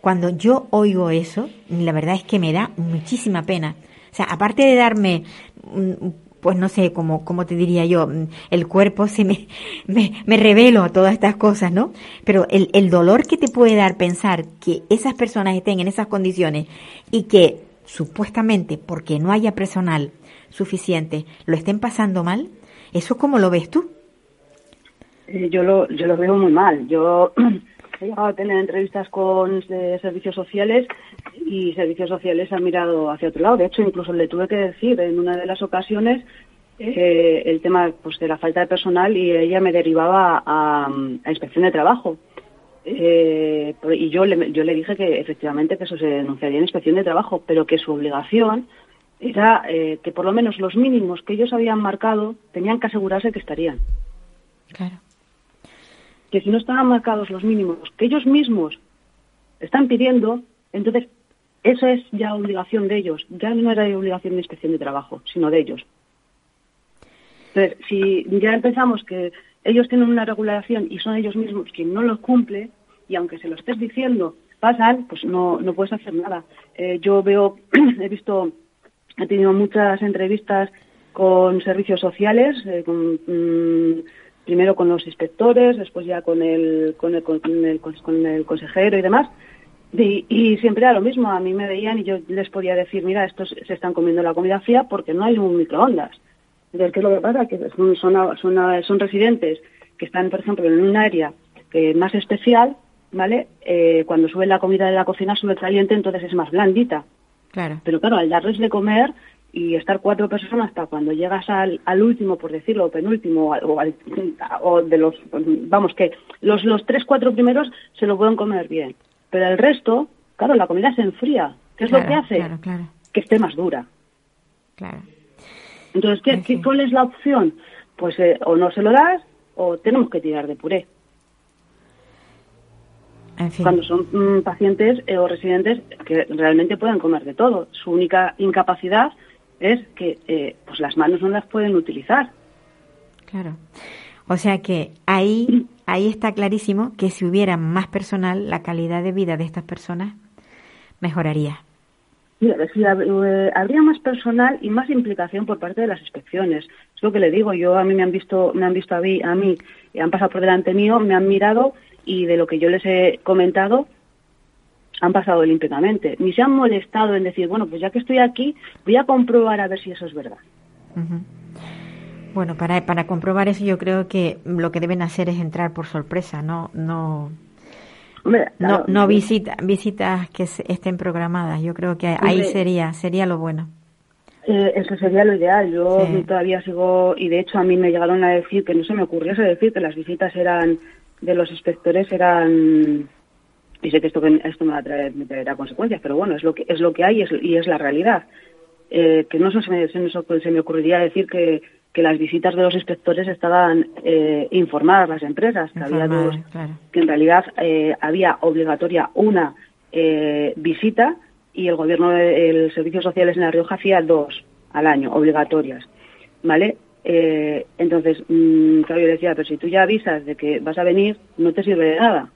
Cuando yo oigo eso, la verdad es que me da muchísima pena. O sea, aparte de darme mm, pues no sé, como, como te diría yo, mm, el cuerpo se me, me, me revelo a todas estas cosas, ¿no? Pero el, el dolor que te puede dar pensar que esas personas estén en esas condiciones y que supuestamente porque no haya personal suficiente lo estén pasando mal, ¿eso cómo lo ves tú? Eh, yo, lo, yo lo veo muy mal. Yo he llegado a tener entrevistas con servicios sociales y servicios sociales han mirado hacia otro lado. De hecho, incluso le tuve que decir en una de las ocasiones eh, el tema pues, de la falta de personal y ella me derivaba a, a inspección de trabajo. Eh, y yo le, yo le dije que efectivamente que eso se denunciaría en inspección de trabajo, pero que su obligación era eh, que por lo menos los mínimos que ellos habían marcado tenían que asegurarse que estarían. Claro. Que si no estaban marcados los mínimos que ellos mismos están pidiendo, entonces eso es ya obligación de ellos. Ya no era obligación de inspección de trabajo, sino de ellos. Entonces, si ya empezamos que ellos tienen una regulación y son ellos mismos quien no lo cumple, y aunque se lo estés diciendo, pasan, pues no, no puedes hacer nada. Eh, yo veo, he visto, he tenido muchas entrevistas con servicios sociales, eh, con, mm, primero con los inspectores, después ya con el, con el, con el, con el consejero y demás, y, y, siempre era lo mismo, a mí me veían y yo les podía decir, mira, estos se están comiendo la comida fría porque no hay un microondas. Entonces, ¿qué es lo que pasa? Que son, son, son, son residentes que están, por ejemplo, en un área que más especial, ¿vale? Eh, cuando sube la comida de la cocina sube caliente, entonces es más blandita. Claro. Pero claro, al darles de comer y estar cuatro personas hasta cuando llegas al, al último, por decirlo, penúltimo, o, al, o de los, vamos, que los, los tres, cuatro primeros se lo pueden comer bien. Pero el resto, claro, la comida se enfría. ¿Qué es claro, lo que hace? Claro, claro. Que esté más dura. Claro. Entonces, ¿qué, ¿qué, ¿cuál es la opción? Pues eh, o no se lo das o tenemos que tirar de puré. En fin. Cuando son mm, pacientes eh, o residentes que realmente pueden comer de todo. Su única incapacidad es que eh, pues las manos no las pueden utilizar. Claro. O sea que ahí, ahí está clarísimo que si hubiera más personal, la calidad de vida de estas personas mejoraría. Mira, si habría más personal y más implicación por parte de las inspecciones. Es lo que le digo. Yo a mí me han visto, me han visto a mí, a mí, han pasado por delante mío, me han mirado y de lo que yo les he comentado han pasado limpiamente. Ni se han molestado en decir, bueno, pues ya que estoy aquí, voy a comprobar a ver si eso es verdad. Uh -huh. Bueno, para, para comprobar eso yo creo que lo que deben hacer es entrar por sorpresa, no no Hombre, claro, no, no visita, visitas que estén programadas. Yo creo que ahí hombre, sería sería lo bueno. Eh, eso sería lo ideal. Yo sí. todavía sigo, y de hecho a mí me llegaron a decir que no se me ocurriese decir que las visitas eran de los inspectores eran y sé que esto esto me, va a traer, me traerá consecuencias, pero bueno, es lo que es lo que hay y es, y es la realidad. Eh, que no se me, se, me, se me ocurriría decir que, que las visitas de los inspectores estaban eh, informadas las empresas, que había dos, claro. que en realidad eh, había obligatoria una eh, visita y el gobierno de servicios sociales en La Rioja hacía dos al año, obligatorias, ¿vale? Eh, entonces, mmm, claro, yo decía, pero si tú ya avisas de que vas a venir, no te sirve de nada.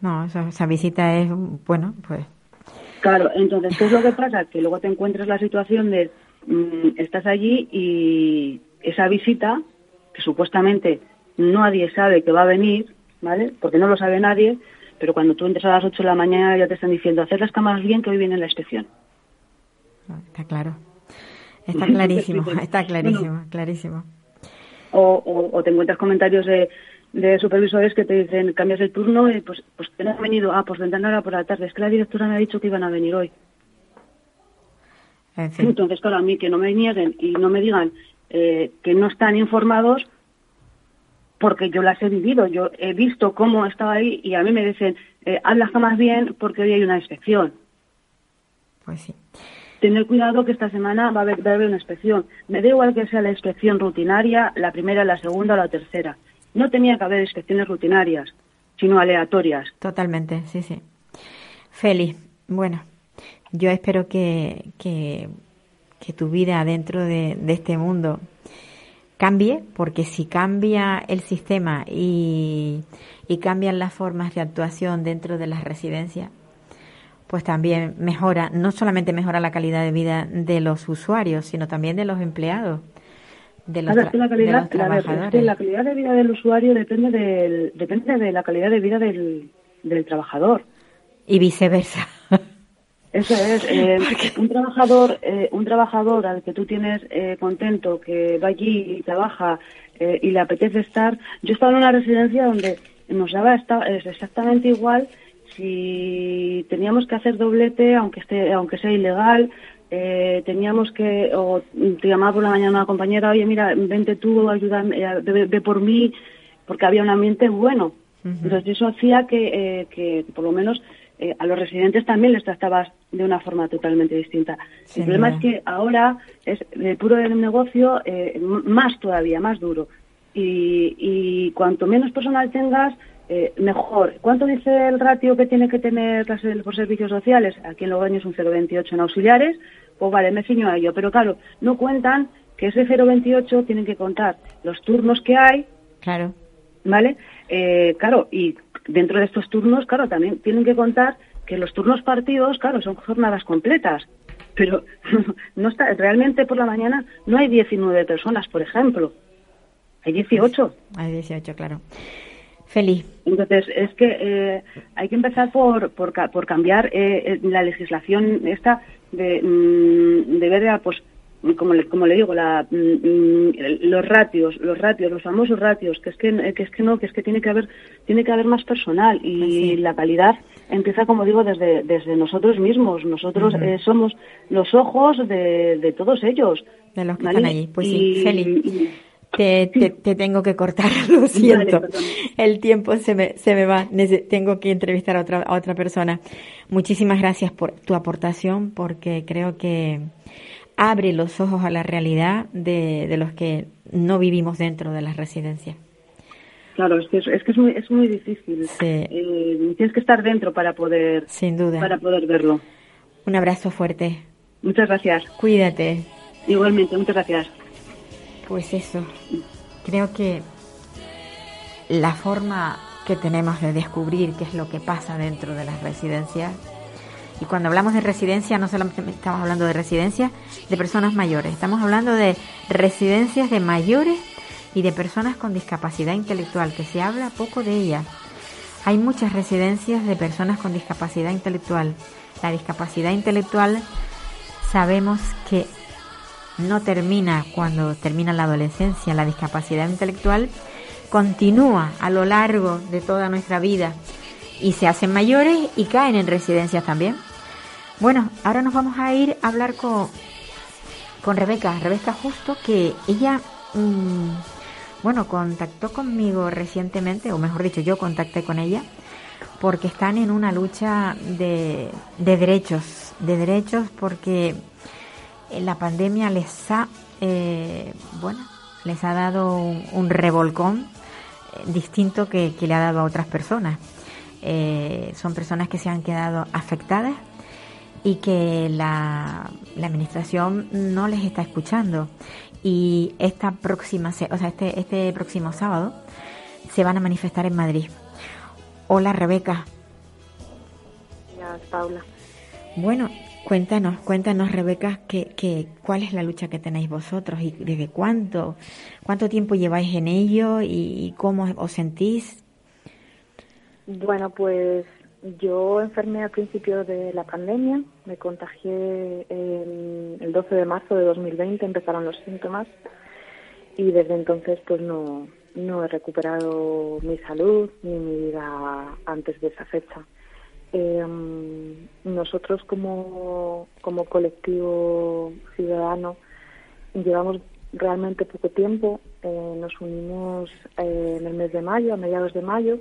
No, esa, esa visita es, bueno, pues... Claro, entonces, ¿qué es lo que pasa? Que luego te encuentras la situación de, mmm, estás allí y esa visita, que supuestamente nadie sabe que va a venir, ¿vale? Porque no lo sabe nadie, pero cuando tú entras a las 8 de la mañana ya te están diciendo, hacer las cámaras bien que hoy viene la inspección. Está claro. Está clarísimo, está clarísimo, bueno, clarísimo. O, o, o, te encuentras comentarios de, de, supervisores que te dicen, cambias el turno y pues, pues que no han venido, ah, pues vendrán ahora por la tarde, es que la directora me ha dicho que iban a venir hoy. En fin. Entonces, claro, a mí que no me nieguen y no me digan eh, que no están informados porque yo las he vivido, yo he visto cómo estaba ahí y a mí me dicen, eh, habla jamás bien porque hoy hay una inspección. Pues sí. tener cuidado que esta semana va a haber, va a haber una inspección. Me da igual que sea la inspección rutinaria, la primera, la segunda o la tercera. No tenía que haber inspecciones rutinarias, sino aleatorias. Totalmente, sí, sí. Feli, bueno, yo espero que, que, que tu vida dentro de, de este mundo cambie, porque si cambia el sistema y, y cambian las formas de actuación dentro de las residencias, pues también mejora, no solamente mejora la calidad de vida de los usuarios, sino también de los empleados, de los, la de calidad, los es trabajadores. la calidad de vida del usuario depende del, depende de la calidad de vida del, del trabajador. Y viceversa. Eso es, eh, un trabajador, eh, un trabajador al que tú tienes eh, contento, que va allí y trabaja eh, y le apetece estar. Yo estaba en una residencia donde nos daba esta- es exactamente igual si teníamos que hacer doblete, aunque esté, aunque sea ilegal. eh, teníamos que, o te llamaba por la mañana una compañera, oye, mira, vente tú, ayúdame, eh, ve, ve por mí, porque había un ambiente bueno. Entonces eso hacía que, eh, que por lo menos eh, a los residentes también les tratabas de una forma totalmente distinta. El problema es que ahora es el puro del negocio eh, más todavía, más duro. Y, y cuanto menos personal tengas, eh, mejor. ¿Cuánto dice el ratio que tiene que tener por servicios sociales? Aquí en Logroño es un 0,28 en auxiliares. Pues vale, me ciño a ello. Pero claro, no cuentan que ese 0,28 tienen que contar los turnos que hay, Claro. ¿vale? Eh, claro, y dentro de estos turnos, claro, también tienen que contar que los turnos partidos, claro, son jornadas completas. Pero no está, realmente por la mañana no hay 19 personas, por ejemplo. Hay 18. Hay 18, claro. Feliz. Entonces, es que eh, hay que empezar por, por, por cambiar eh, eh, la legislación esta de, mm, de ver, a, pues, como le, como le digo, la, mm, mm, los ratios, los ratios, los famosos ratios, que es que, que es que no, que es que tiene que haber, tiene que haber más personal y Pues sí. la calidad empieza, como digo, desde, desde nosotros mismos. Nosotros eh, somos los ojos de, de todos ellos. De los que ¿vale? están allí. Pues sí, Feli. y- Te, te, te tengo que cortar, lo siento. El tiempo se me, se me va. Nece- Tengo que entrevistar a otra, a otra persona. Muchísimas gracias por tu aportación porque creo que abre los ojos a la realidad de, de los que no vivimos dentro de las residencias. Claro, es que es, es que es muy, es muy difícil. Sí. Eh, tienes que estar dentro para poder, Sin duda. para poder verlo. Un abrazo fuerte. Muchas gracias. Cuídate. Igualmente, muchas gracias. Pues eso, creo que la forma que tenemos de descubrir qué es lo que pasa dentro de las residencias, y cuando hablamos de residencia no solamente estamos hablando de residencias de personas mayores, estamos hablando de residencias de mayores y de personas con discapacidad intelectual, que se habla poco de ellas. Hay muchas residencias de personas con discapacidad intelectual. La discapacidad intelectual sabemos que no termina cuando termina la adolescencia. La discapacidad intelectual continúa a lo largo de toda nuestra vida y se hacen mayores y caen en residencias también. Bueno, ahora nos vamos a ir a hablar con, con Rebeca, Rebeca Justo, que ella, mm, bueno, contactó conmigo recientemente, o mejor dicho, yo contacté con ella, porque están en una lucha de, de derechos, de derechos porque eh, la pandemia les ha, eh, bueno, les ha dado un, revolcón eh, distinto que, que le ha dado a otras personas. Eh, son personas que se han quedado afectadas y que la, la administración no les está escuchando. Y esta próxima, o sea, este, este próximo sábado se van a manifestar en Madrid. Hola Rebeca. Ya, Paula. Bueno, cuéntanos, cuéntanos Rebeca, que, que, ¿cuál es la lucha que tenéis vosotros y desde cuánto, cuánto tiempo lleváis en ello y cómo os sentís? Bueno, pues yo enfermé al principio de la pandemia, me contagié el, el 12 de marzo de 2020, empezaron los síntomas y desde entonces pues no, no he recuperado mi salud ni mi vida antes de esa fecha. Eh, nosotros como, como colectivo ciudadano llevamos realmente poco tiempo, eh, nos unimos eh, en el mes de mayo, a mediados de mayo,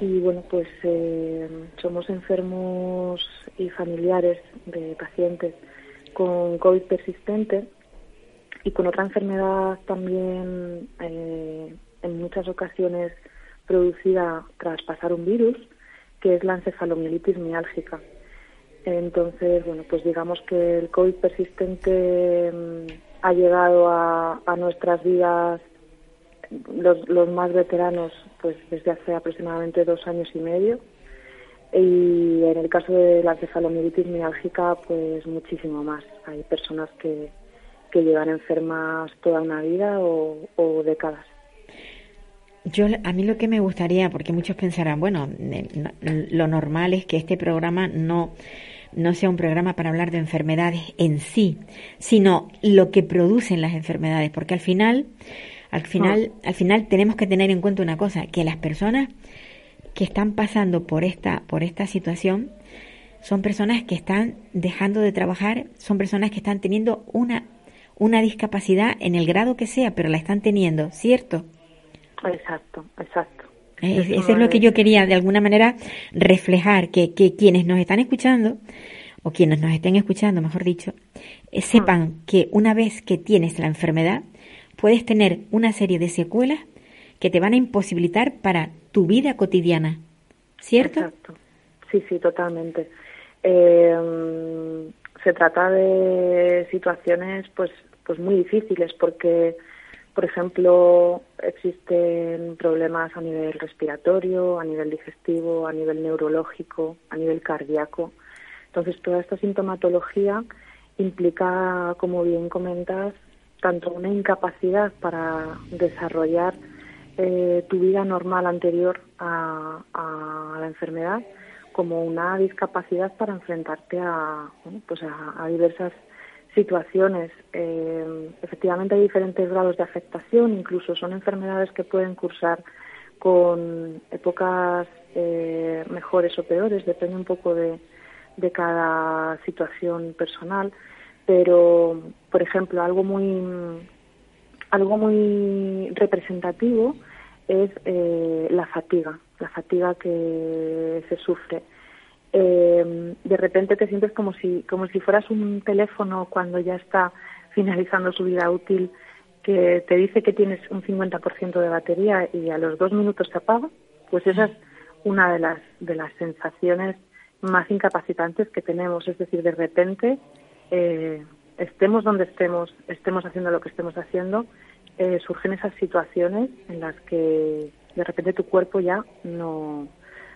y bueno, pues eh, somos enfermos y familiares de pacientes con COVID persistente y con otra enfermedad también eh, en muchas ocasiones producida tras pasar un virus, que es la encefalomielitis miálgica. Entonces, bueno, pues digamos que el COVID persistente mm, ha llegado a, a nuestras vidas los, los más veteranos pues desde hace aproximadamente dos años y medio. Y en el caso de la encefalomielitis miálgica pues muchísimo más. Hay personas que, que llevan enfermas toda una vida o, o décadas. Yo a mí lo que me gustaría porque muchos pensarán bueno lo normal es que este programa no no sea un programa para hablar de enfermedades en sí, sino lo que producen las enfermedades, porque al final al final, al final tenemos que tener en cuenta una cosa, que las personas que están pasando por esta, por esta situación son personas que están dejando de trabajar, son personas que están teniendo una, una discapacidad en el grado que sea, pero la están teniendo, ¿cierto? Exacto, exacto. eso es lo que yo quería de alguna manera reflejar, que, que quienes nos están escuchando, o quienes nos estén escuchando, mejor dicho, eh, sepan que una vez que tienes la enfermedad, puedes tener una serie de secuelas que te van a imposibilitar para tu vida cotidiana, ¿cierto? Exacto. Sí, sí, totalmente. Eh, se trata de situaciones pues pues muy difíciles porque por ejemplo existen problemas a nivel respiratorio a nivel digestivo a nivel neurológico a nivel cardíaco entonces toda esta sintomatología implica como bien comentas tanto una incapacidad para desarrollar eh, tu vida normal anterior a, la enfermedad como una discapacidad para enfrentarte a, pues a, diversas situaciones. Eh, efectivamente hay diferentes grados de afectación, incluso son enfermedades que pueden cursar con épocas eh, mejores o peores, depende un poco de, de cada situación personal pero por ejemplo algo muy algo muy representativo es eh, la fatiga la fatiga que se sufre. Eh, de repente te sientes como si como si fueras un teléfono cuando ya está finalizando su vida útil que te dice que tienes un 50% de batería y a los dos minutos se apaga pues esa es una de las de las sensaciones más incapacitantes que tenemos. Es decir de repente eh, estemos donde estemos, estemos haciendo lo que estemos haciendo, eh, surgen esas situaciones en las que de repente tu cuerpo ya no,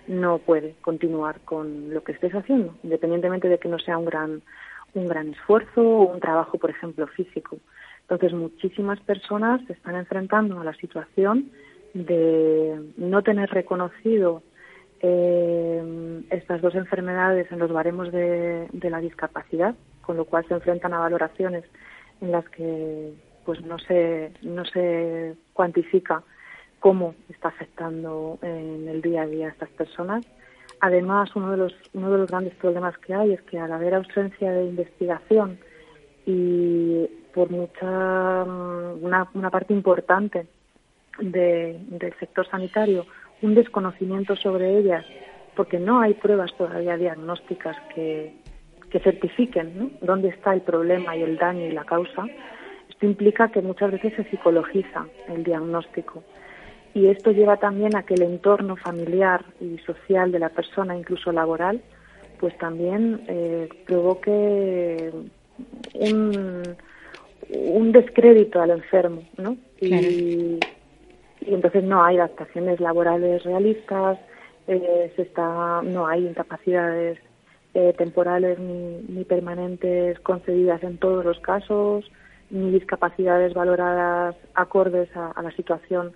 no puede continuar con lo que estés haciendo, independientemente de que no sea un gran, un gran esfuerzo o un trabajo, por ejemplo, físico. Entonces, muchísimas personas se están enfrentando a la situación de no tener reconocido eh, estas dos enfermedades en los baremos de la discapacidad con lo cual se enfrentan a valoraciones en las que pues no se no se cuantifica cómo está afectando en el día a día a estas personas. Además, uno de los uno de los grandes problemas que hay es que al haber ausencia de investigación y por mucha una, una parte importante del sector sanitario un desconocimiento sobre ellas porque no hay pruebas todavía diagnósticas que, que certifiquen dónde está el problema y el daño y la causa, esto implica que muchas veces se psicologiza el diagnóstico. Y esto lleva también a que el entorno familiar y social de la persona, incluso laboral, pues también eh, provoque un, un, descrédito al enfermo, ¿no? Y, entonces no hay adaptaciones laborales realistas, eh, se está, no hay incapacidades eh, temporales ni, permanentes concedidas en todos los casos, ni discapacidades valoradas acordes a, la situación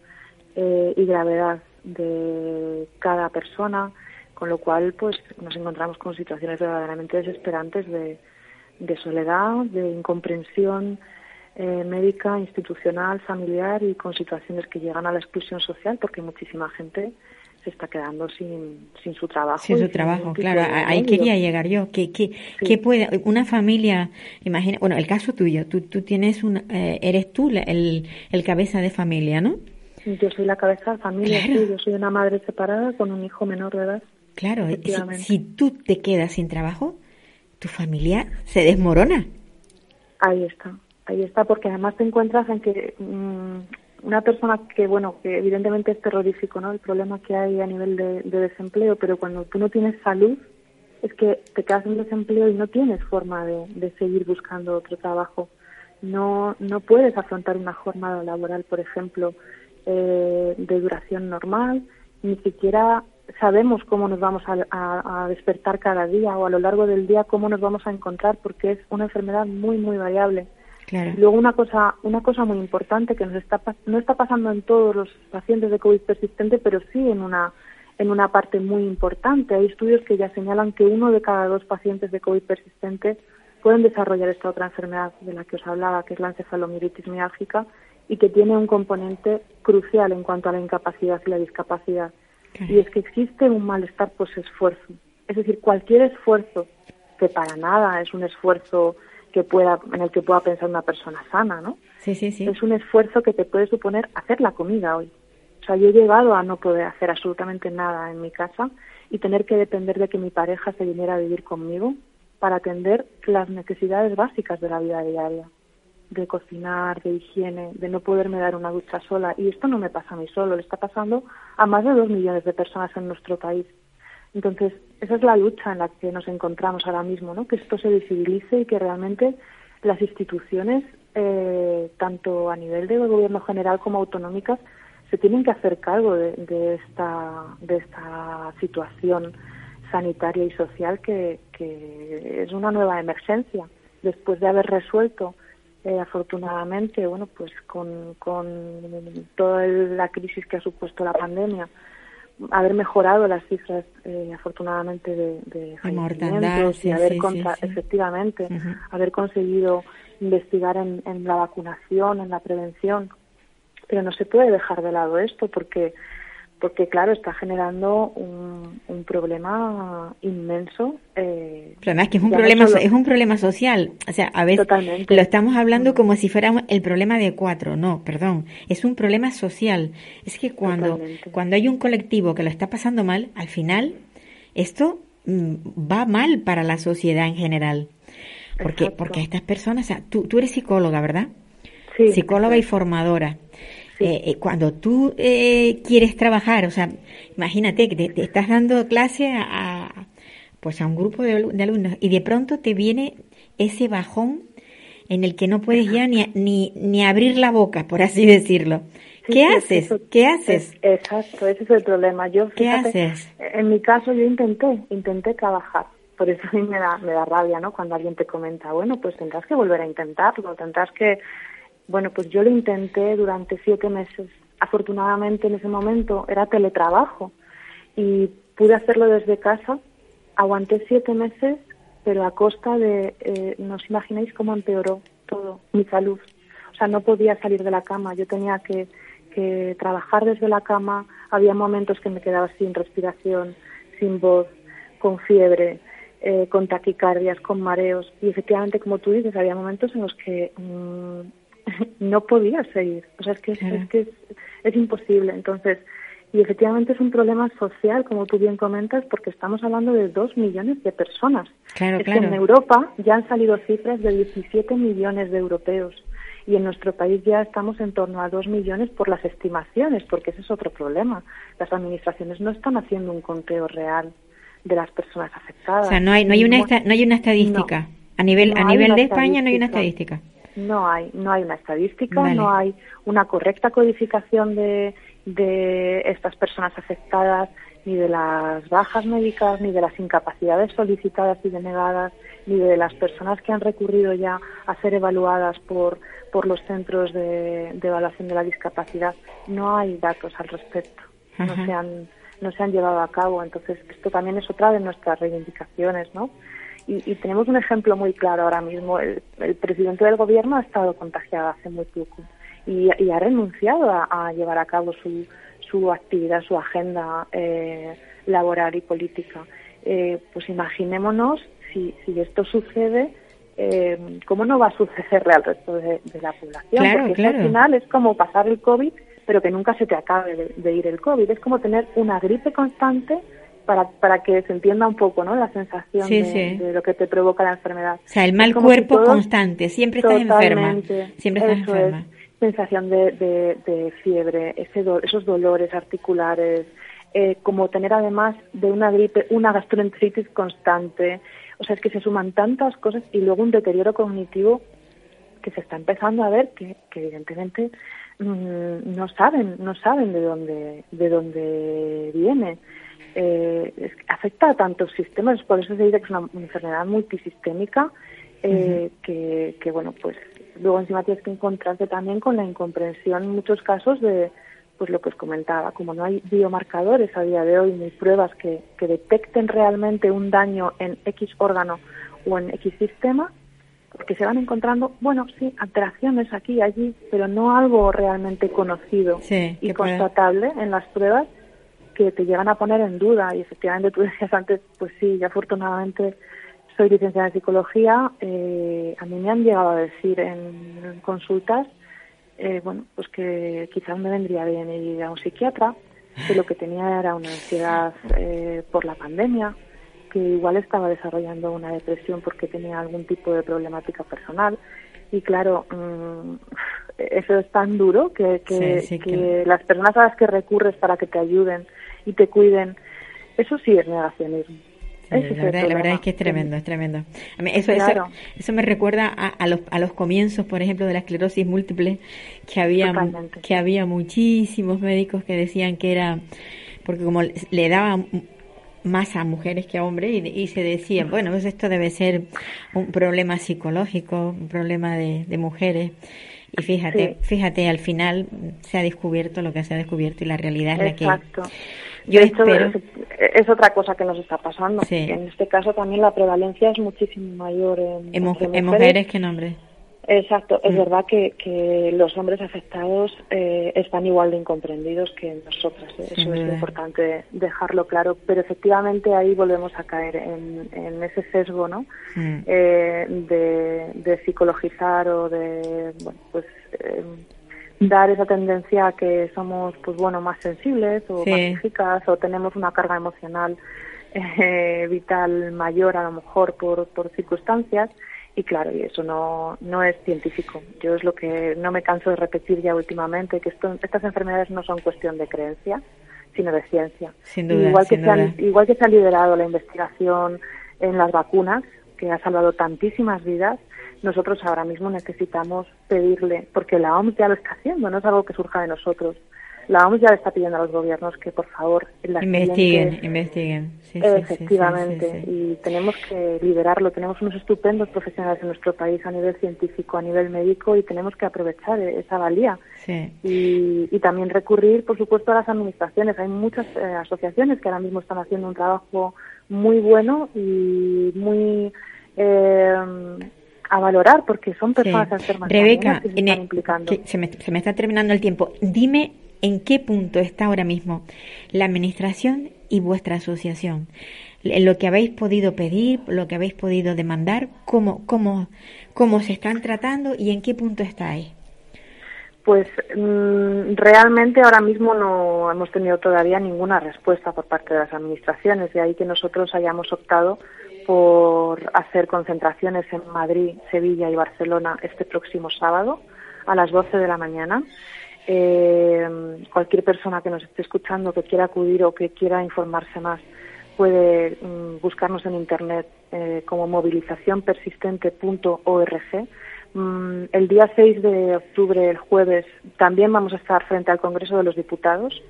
eh, y gravedad de cada persona, con lo cual pues nos encontramos con situaciones verdaderamente desesperantes de, soledad, de incomprensión eh, médica, institucional, familiar y con situaciones que llegan a la exclusión social porque muchísima gente se está quedando sin, sin su trabajo. Sin su trabajo, claro. Ahí quería llegar yo. ¿Qué, qué, puede una familia, imagina, bueno, el caso tuyo, tú, tú tienes un, eh, eres tú el, el cabeza de familia, ¿no? Yo soy la cabeza de familia, yo soy una madre separada con un hijo menor de edad. Claro, si, si, tú te quedas sin trabajo, tu familia se desmorona. Ahí está, ahí está, porque además te encuentras en que mm, una persona que, bueno, que evidentemente es terrorífico, ¿no? El problema que hay a nivel de, de desempleo, pero cuando tú no tienes salud, es que te quedas en desempleo y no tienes forma de, seguir buscando otro trabajo. No, no puedes afrontar una jornada laboral, por ejemplo, eh, de duración normal, ni siquiera sabemos cómo nos vamos a, despertar cada día o a lo largo del día cómo nos vamos a encontrar porque es una enfermedad muy muy variable. Claro. Luego una cosa una cosa muy importante que nos está no está pasando en todos los pacientes de COVID persistente, pero sí en una en una parte muy importante. Hay estudios que ya señalan que uno de cada dos pacientes de COVID persistente pueden desarrollar esta otra enfermedad de la que os hablaba, que es la encefalomielitis miálgica, y que tiene un componente crucial en cuanto a la incapacidad y la discapacidad. Y es que existe un malestar post-esfuerzo. Es decir, cualquier esfuerzo, que para nada es un esfuerzo que pueda, en el que pueda pensar una persona sana, ¿no? Sí, sí, sí. Es un esfuerzo que te puede suponer hacer la comida hoy. O sea, yo he llegado a no poder hacer absolutamente nada en mi casa y tener que depender de que mi pareja se viniera a vivir conmigo para atender las necesidades básicas de la vida diaria, de cocinar, de higiene, de no poderme dar una ducha sola. Y esto no me pasa a mí solo, le está pasando a más de dos millones de personas en nuestro país. Entonces, esa es la lucha en la que nos encontramos ahora mismo, ¿no? Que esto se visibilice y que realmente las instituciones, eh, tanto a nivel de gobierno general como autonómicas, se tienen que hacer cargo de, de esta, de esta situación sanitaria y social que, que es una nueva emergencia. Después de haber resuelto, eh, afortunadamente, bueno, pues con, con toda la crisis que ha supuesto la pandemia, haber mejorado las cifras, eh, afortunadamente, de, de mortandad, y haber contra, efectivamente, uh -huh. haber conseguido investigar en, en la vacunación, en la prevención. Pero no se puede dejar de lado esto porque porque claro está generando un, un problema inmenso eh, pero además que es un problema no solo... es un problema social o sea a veces Totalmente. lo estamos hablando como si fuera el problema de cuatro no perdón es un problema social es que cuando Totalmente. cuando hay un colectivo que lo está pasando mal al final esto mm, va mal para la sociedad en general porque Exacto. porque estas personas o sea, tú tú eres psicóloga verdad sí, psicóloga exacto. y formadora Sí. Eh, cuando tú eh, quieres trabajar, o sea, imagínate que te, te estás dando clase a, a, pues a un grupo de, de, alumnos y de pronto te viene ese bajón en el que no puedes ya ni, ni, ni abrir la boca, por así decirlo. Sí, ¿Qué haces? Eso, ¿Qué haces? Es, exacto, ese es el problema. Yo, ¿Qué haces? En mi caso yo intenté, intenté trabajar. Por eso a mí me da, me da rabia, ¿no? Cuando alguien te comenta, bueno, pues tendrás que volver a intentarlo, tendrás que bueno, pues yo lo intenté durante siete meses. Afortunadamente en ese momento era teletrabajo y pude hacerlo desde casa. Aguanté siete meses, pero a costa de, eh, no os imagináis cómo empeoró todo, mi salud. O sea, no podía salir de la cama, yo tenía que, que trabajar desde la cama. Había momentos que me quedaba sin respiración, sin voz, con fiebre, eh, con taquicardias, con mareos. Y efectivamente, como tú dices, había momentos en los que mmm, no podía seguir. O sea, es que, claro. es, que es, es, imposible. Entonces, y efectivamente es un problema social, como tú bien comentas, porque estamos hablando de dos millones de personas. Claro, es claro. que en Europa ya han salido cifras de 17 millones de europeos y en nuestro país ya estamos en torno a dos millones por las estimaciones, porque ese es otro problema. Las administraciones no están haciendo un conteo real de las personas afectadas. O sea, no hay, no hay, una, no hay una estadística. No, a nivel, no a nivel de España no hay una estadística. No hay, no hay una estadística, vale. no hay una correcta codificación de, de estas personas afectadas, ni de las bajas médicas, ni de las incapacidades solicitadas y denegadas, ni de las personas que han recurrido ya a ser evaluadas por, por los centros de, de evaluación de la discapacidad. No hay datos al respecto, no se, han, no se han llevado a cabo. Entonces, esto también es otra de nuestras reivindicaciones, ¿no? Y, y, tenemos un ejemplo muy claro ahora mismo. El, el, presidente del gobierno ha estado contagiado hace muy poco y, y ha renunciado a, a, llevar a cabo su, su actividad, su agenda eh, laboral y política. Eh, pues imaginémonos si, si esto sucede, eh, ¿cómo no va a sucederle al resto de, de la población? Claro, Porque claro. al final es como pasar el COVID, pero que nunca se te acabe de, de ir el COVID. Es como tener una gripe constante para, para que se entienda un poco, ¿no? La sensación Sí, de, sí. de lo que te provoca la enfermedad. O sea, el mal cuerpo si constante, siempre estás enferma. Siempre estás Eso enferma. Es. Sensación de, de, de fiebre, ese do- esos dolores articulares, eh, como tener además de una gripe una gastroenteritis constante. O sea, es que se suman tantas cosas y luego un deterioro cognitivo que se está empezando a ver que, que evidentemente mm, no saben no saben de dónde de dónde viene Eh, afecta a tantos sistemas por eso se dice que es una enfermedad multisistémica eh, que, que bueno pues luego encima tienes que encontrarte también con la incomprensión en muchos casos de pues lo que os comentaba como no hay biomarcadores a día de hoy ni pruebas que, que detecten realmente un daño en X órgano o en X sistema porque se van encontrando, bueno, sí, alteraciones aquí y allí, pero no algo realmente conocido Sí, y constatable en las pruebas que te llegan a poner en duda. Y efectivamente tú decías antes, pues sí, yo afortunadamente soy licenciada en psicología. eh, a mí me han llegado a decir en consultas, eh, bueno, pues que quizás me vendría bien ir a un psiquiatra, que lo que tenía era una ansiedad eh, por la pandemia, que igual estaba desarrollando una depresión porque tenía algún tipo de problemática personal. Y claro, mm, eso es tan duro que, que, Sí, sí, que que- las personas a las que recurres para que te ayuden y te cuiden, eso sí es negacionismo. Sí, la, verdad, la verdad es que es tremendo, es tremendo. A mí eso, Claro. eso, eso me recuerda a, a los, a los comienzos, por ejemplo, de la esclerosis múltiple, que había, Totalmente. que había muchísimos médicos que decían que era, porque como le daba más a mujeres que a hombres, y, y se decía, bueno, pues esto debe ser un problema psicológico, un problema de, de mujeres. Y fíjate, Sí. fíjate, al final se ha descubierto lo que se ha descubierto y la realidad es la que. Yo hecho, espero. es, es otra cosa que nos está pasando. Sí. En este caso también la prevalencia es muchísimo mayor en, mujeres que en hombres. Exacto, es Mm. verdad que, que los hombres afectados eh, están igual de incomprendidos que nosotras. ¿eh? Eso es importante dejarlo claro, pero efectivamente ahí volvemos a caer en, en ese sesgo, ¿no? Mm. Eh, de, de psicologizar o de, bueno, pues eh, dar esa tendencia a que somos, pues bueno, más sensibles o Sí. más eficaz o tenemos una carga emocional eh, vital mayor a lo mejor por, por circunstancias y claro, y eso no, no es científico. Yo es lo que no me canso de repetir ya últimamente, que esto, estas enfermedades no son cuestión de creencia, sino de ciencia. Sin duda, igual, que sin se ha, duda. igual que se ha liderado la investigación en las vacunas, que ha salvado tantísimas vidas, nosotros ahora mismo necesitamos pedirle, porque la OMS ya lo está haciendo, no es algo que surja de nosotros. La OMS ya le está pidiendo a los gobiernos que, por favor, las Investiguen, investiguen. Sí, Efectivamente, sí, sí. y tenemos que liderarlo. Tenemos unos estupendos profesionales en nuestro país a nivel científico, a nivel médico, y tenemos que aprovechar eh, esa valía. Sí. Y, y también recurrir, por supuesto, a las administraciones. Hay muchas eh, asociaciones que ahora mismo están haciendo un trabajo muy bueno y muy eh, a valorar, porque son personas Sí. enfermas Rebeca, también, que se en el- que se, me, se me está terminando el tiempo. Dime en qué punto está ahora mismo la administración y vuestra asociación. Lo que habéis podido pedir, lo que habéis podido demandar, cómo, cómo, cómo se están tratando y en qué punto estáis. Pues mm, realmente ahora mismo no hemos tenido todavía ninguna respuesta por parte de las administraciones, de ahí que nosotros hayamos optado por hacer concentraciones en Madrid, Sevilla y Barcelona este próximo sábado a las 12 de la mañana. Eh, cualquier persona que nos esté escuchando que quiera acudir o que quiera informarse más puede mm, buscarnos en internet eh, como movilizacionpersistente.org. Mm, el día 6 de octubre, el jueves, también vamos a estar frente al Congreso de los Diputados.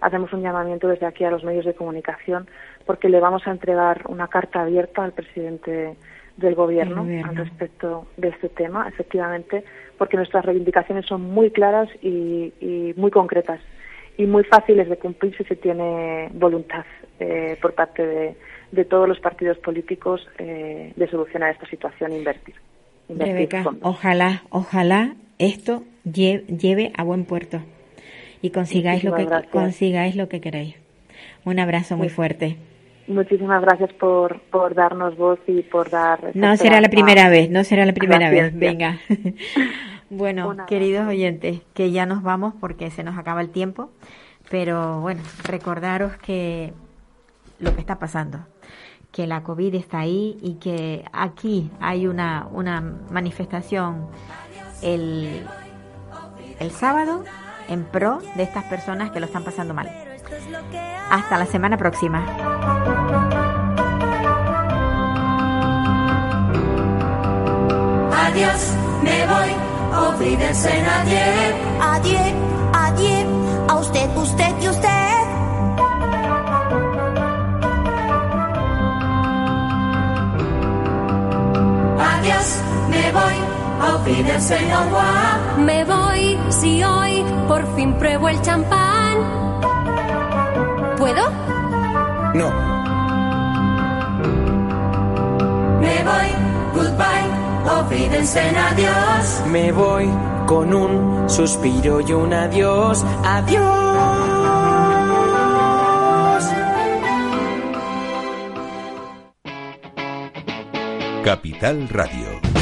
Hacemos un llamamiento desde aquí a los medios de comunicación porque le vamos a entregar una carta abierta al presidente del gobierno, al respecto de este tema, efectivamente, porque nuestras reivindicaciones son muy claras y, y muy concretas y muy fáciles de cumplir si se tiene voluntad eh, por parte de, de todos los partidos políticos eh, de solucionar esta situación e invertir. Rebeca, ojalá, ojalá esto lle- lleve a buen puerto y consigáis lo que gracias. consigáis lo que queréis. Un abrazo muy fuerte. Muchísimas gracias por, por darnos voz y por dar... No será la primera vez, no será la primera Gracias, vez. Venga. bueno, queridos oyentes, que ya nos vamos porque se nos acaba el tiempo, pero bueno, recordaros que lo que está pasando, que la COVID está ahí y que aquí hay una, una manifestación el, el sábado en pro de estas personas que lo están pasando mal. Hasta la semana próxima. Adiós, me voy, olvídense nadie. Adiós, adiós, a usted, usted y usted. Adiós, me voy, olvídense no Me voy si hoy por fin pruebo el champán. ¿Puedo? No. Me voy, goodbye, olvídense adiós. Me voy con un suspiro y un adiós. Adiós. Capital Radio.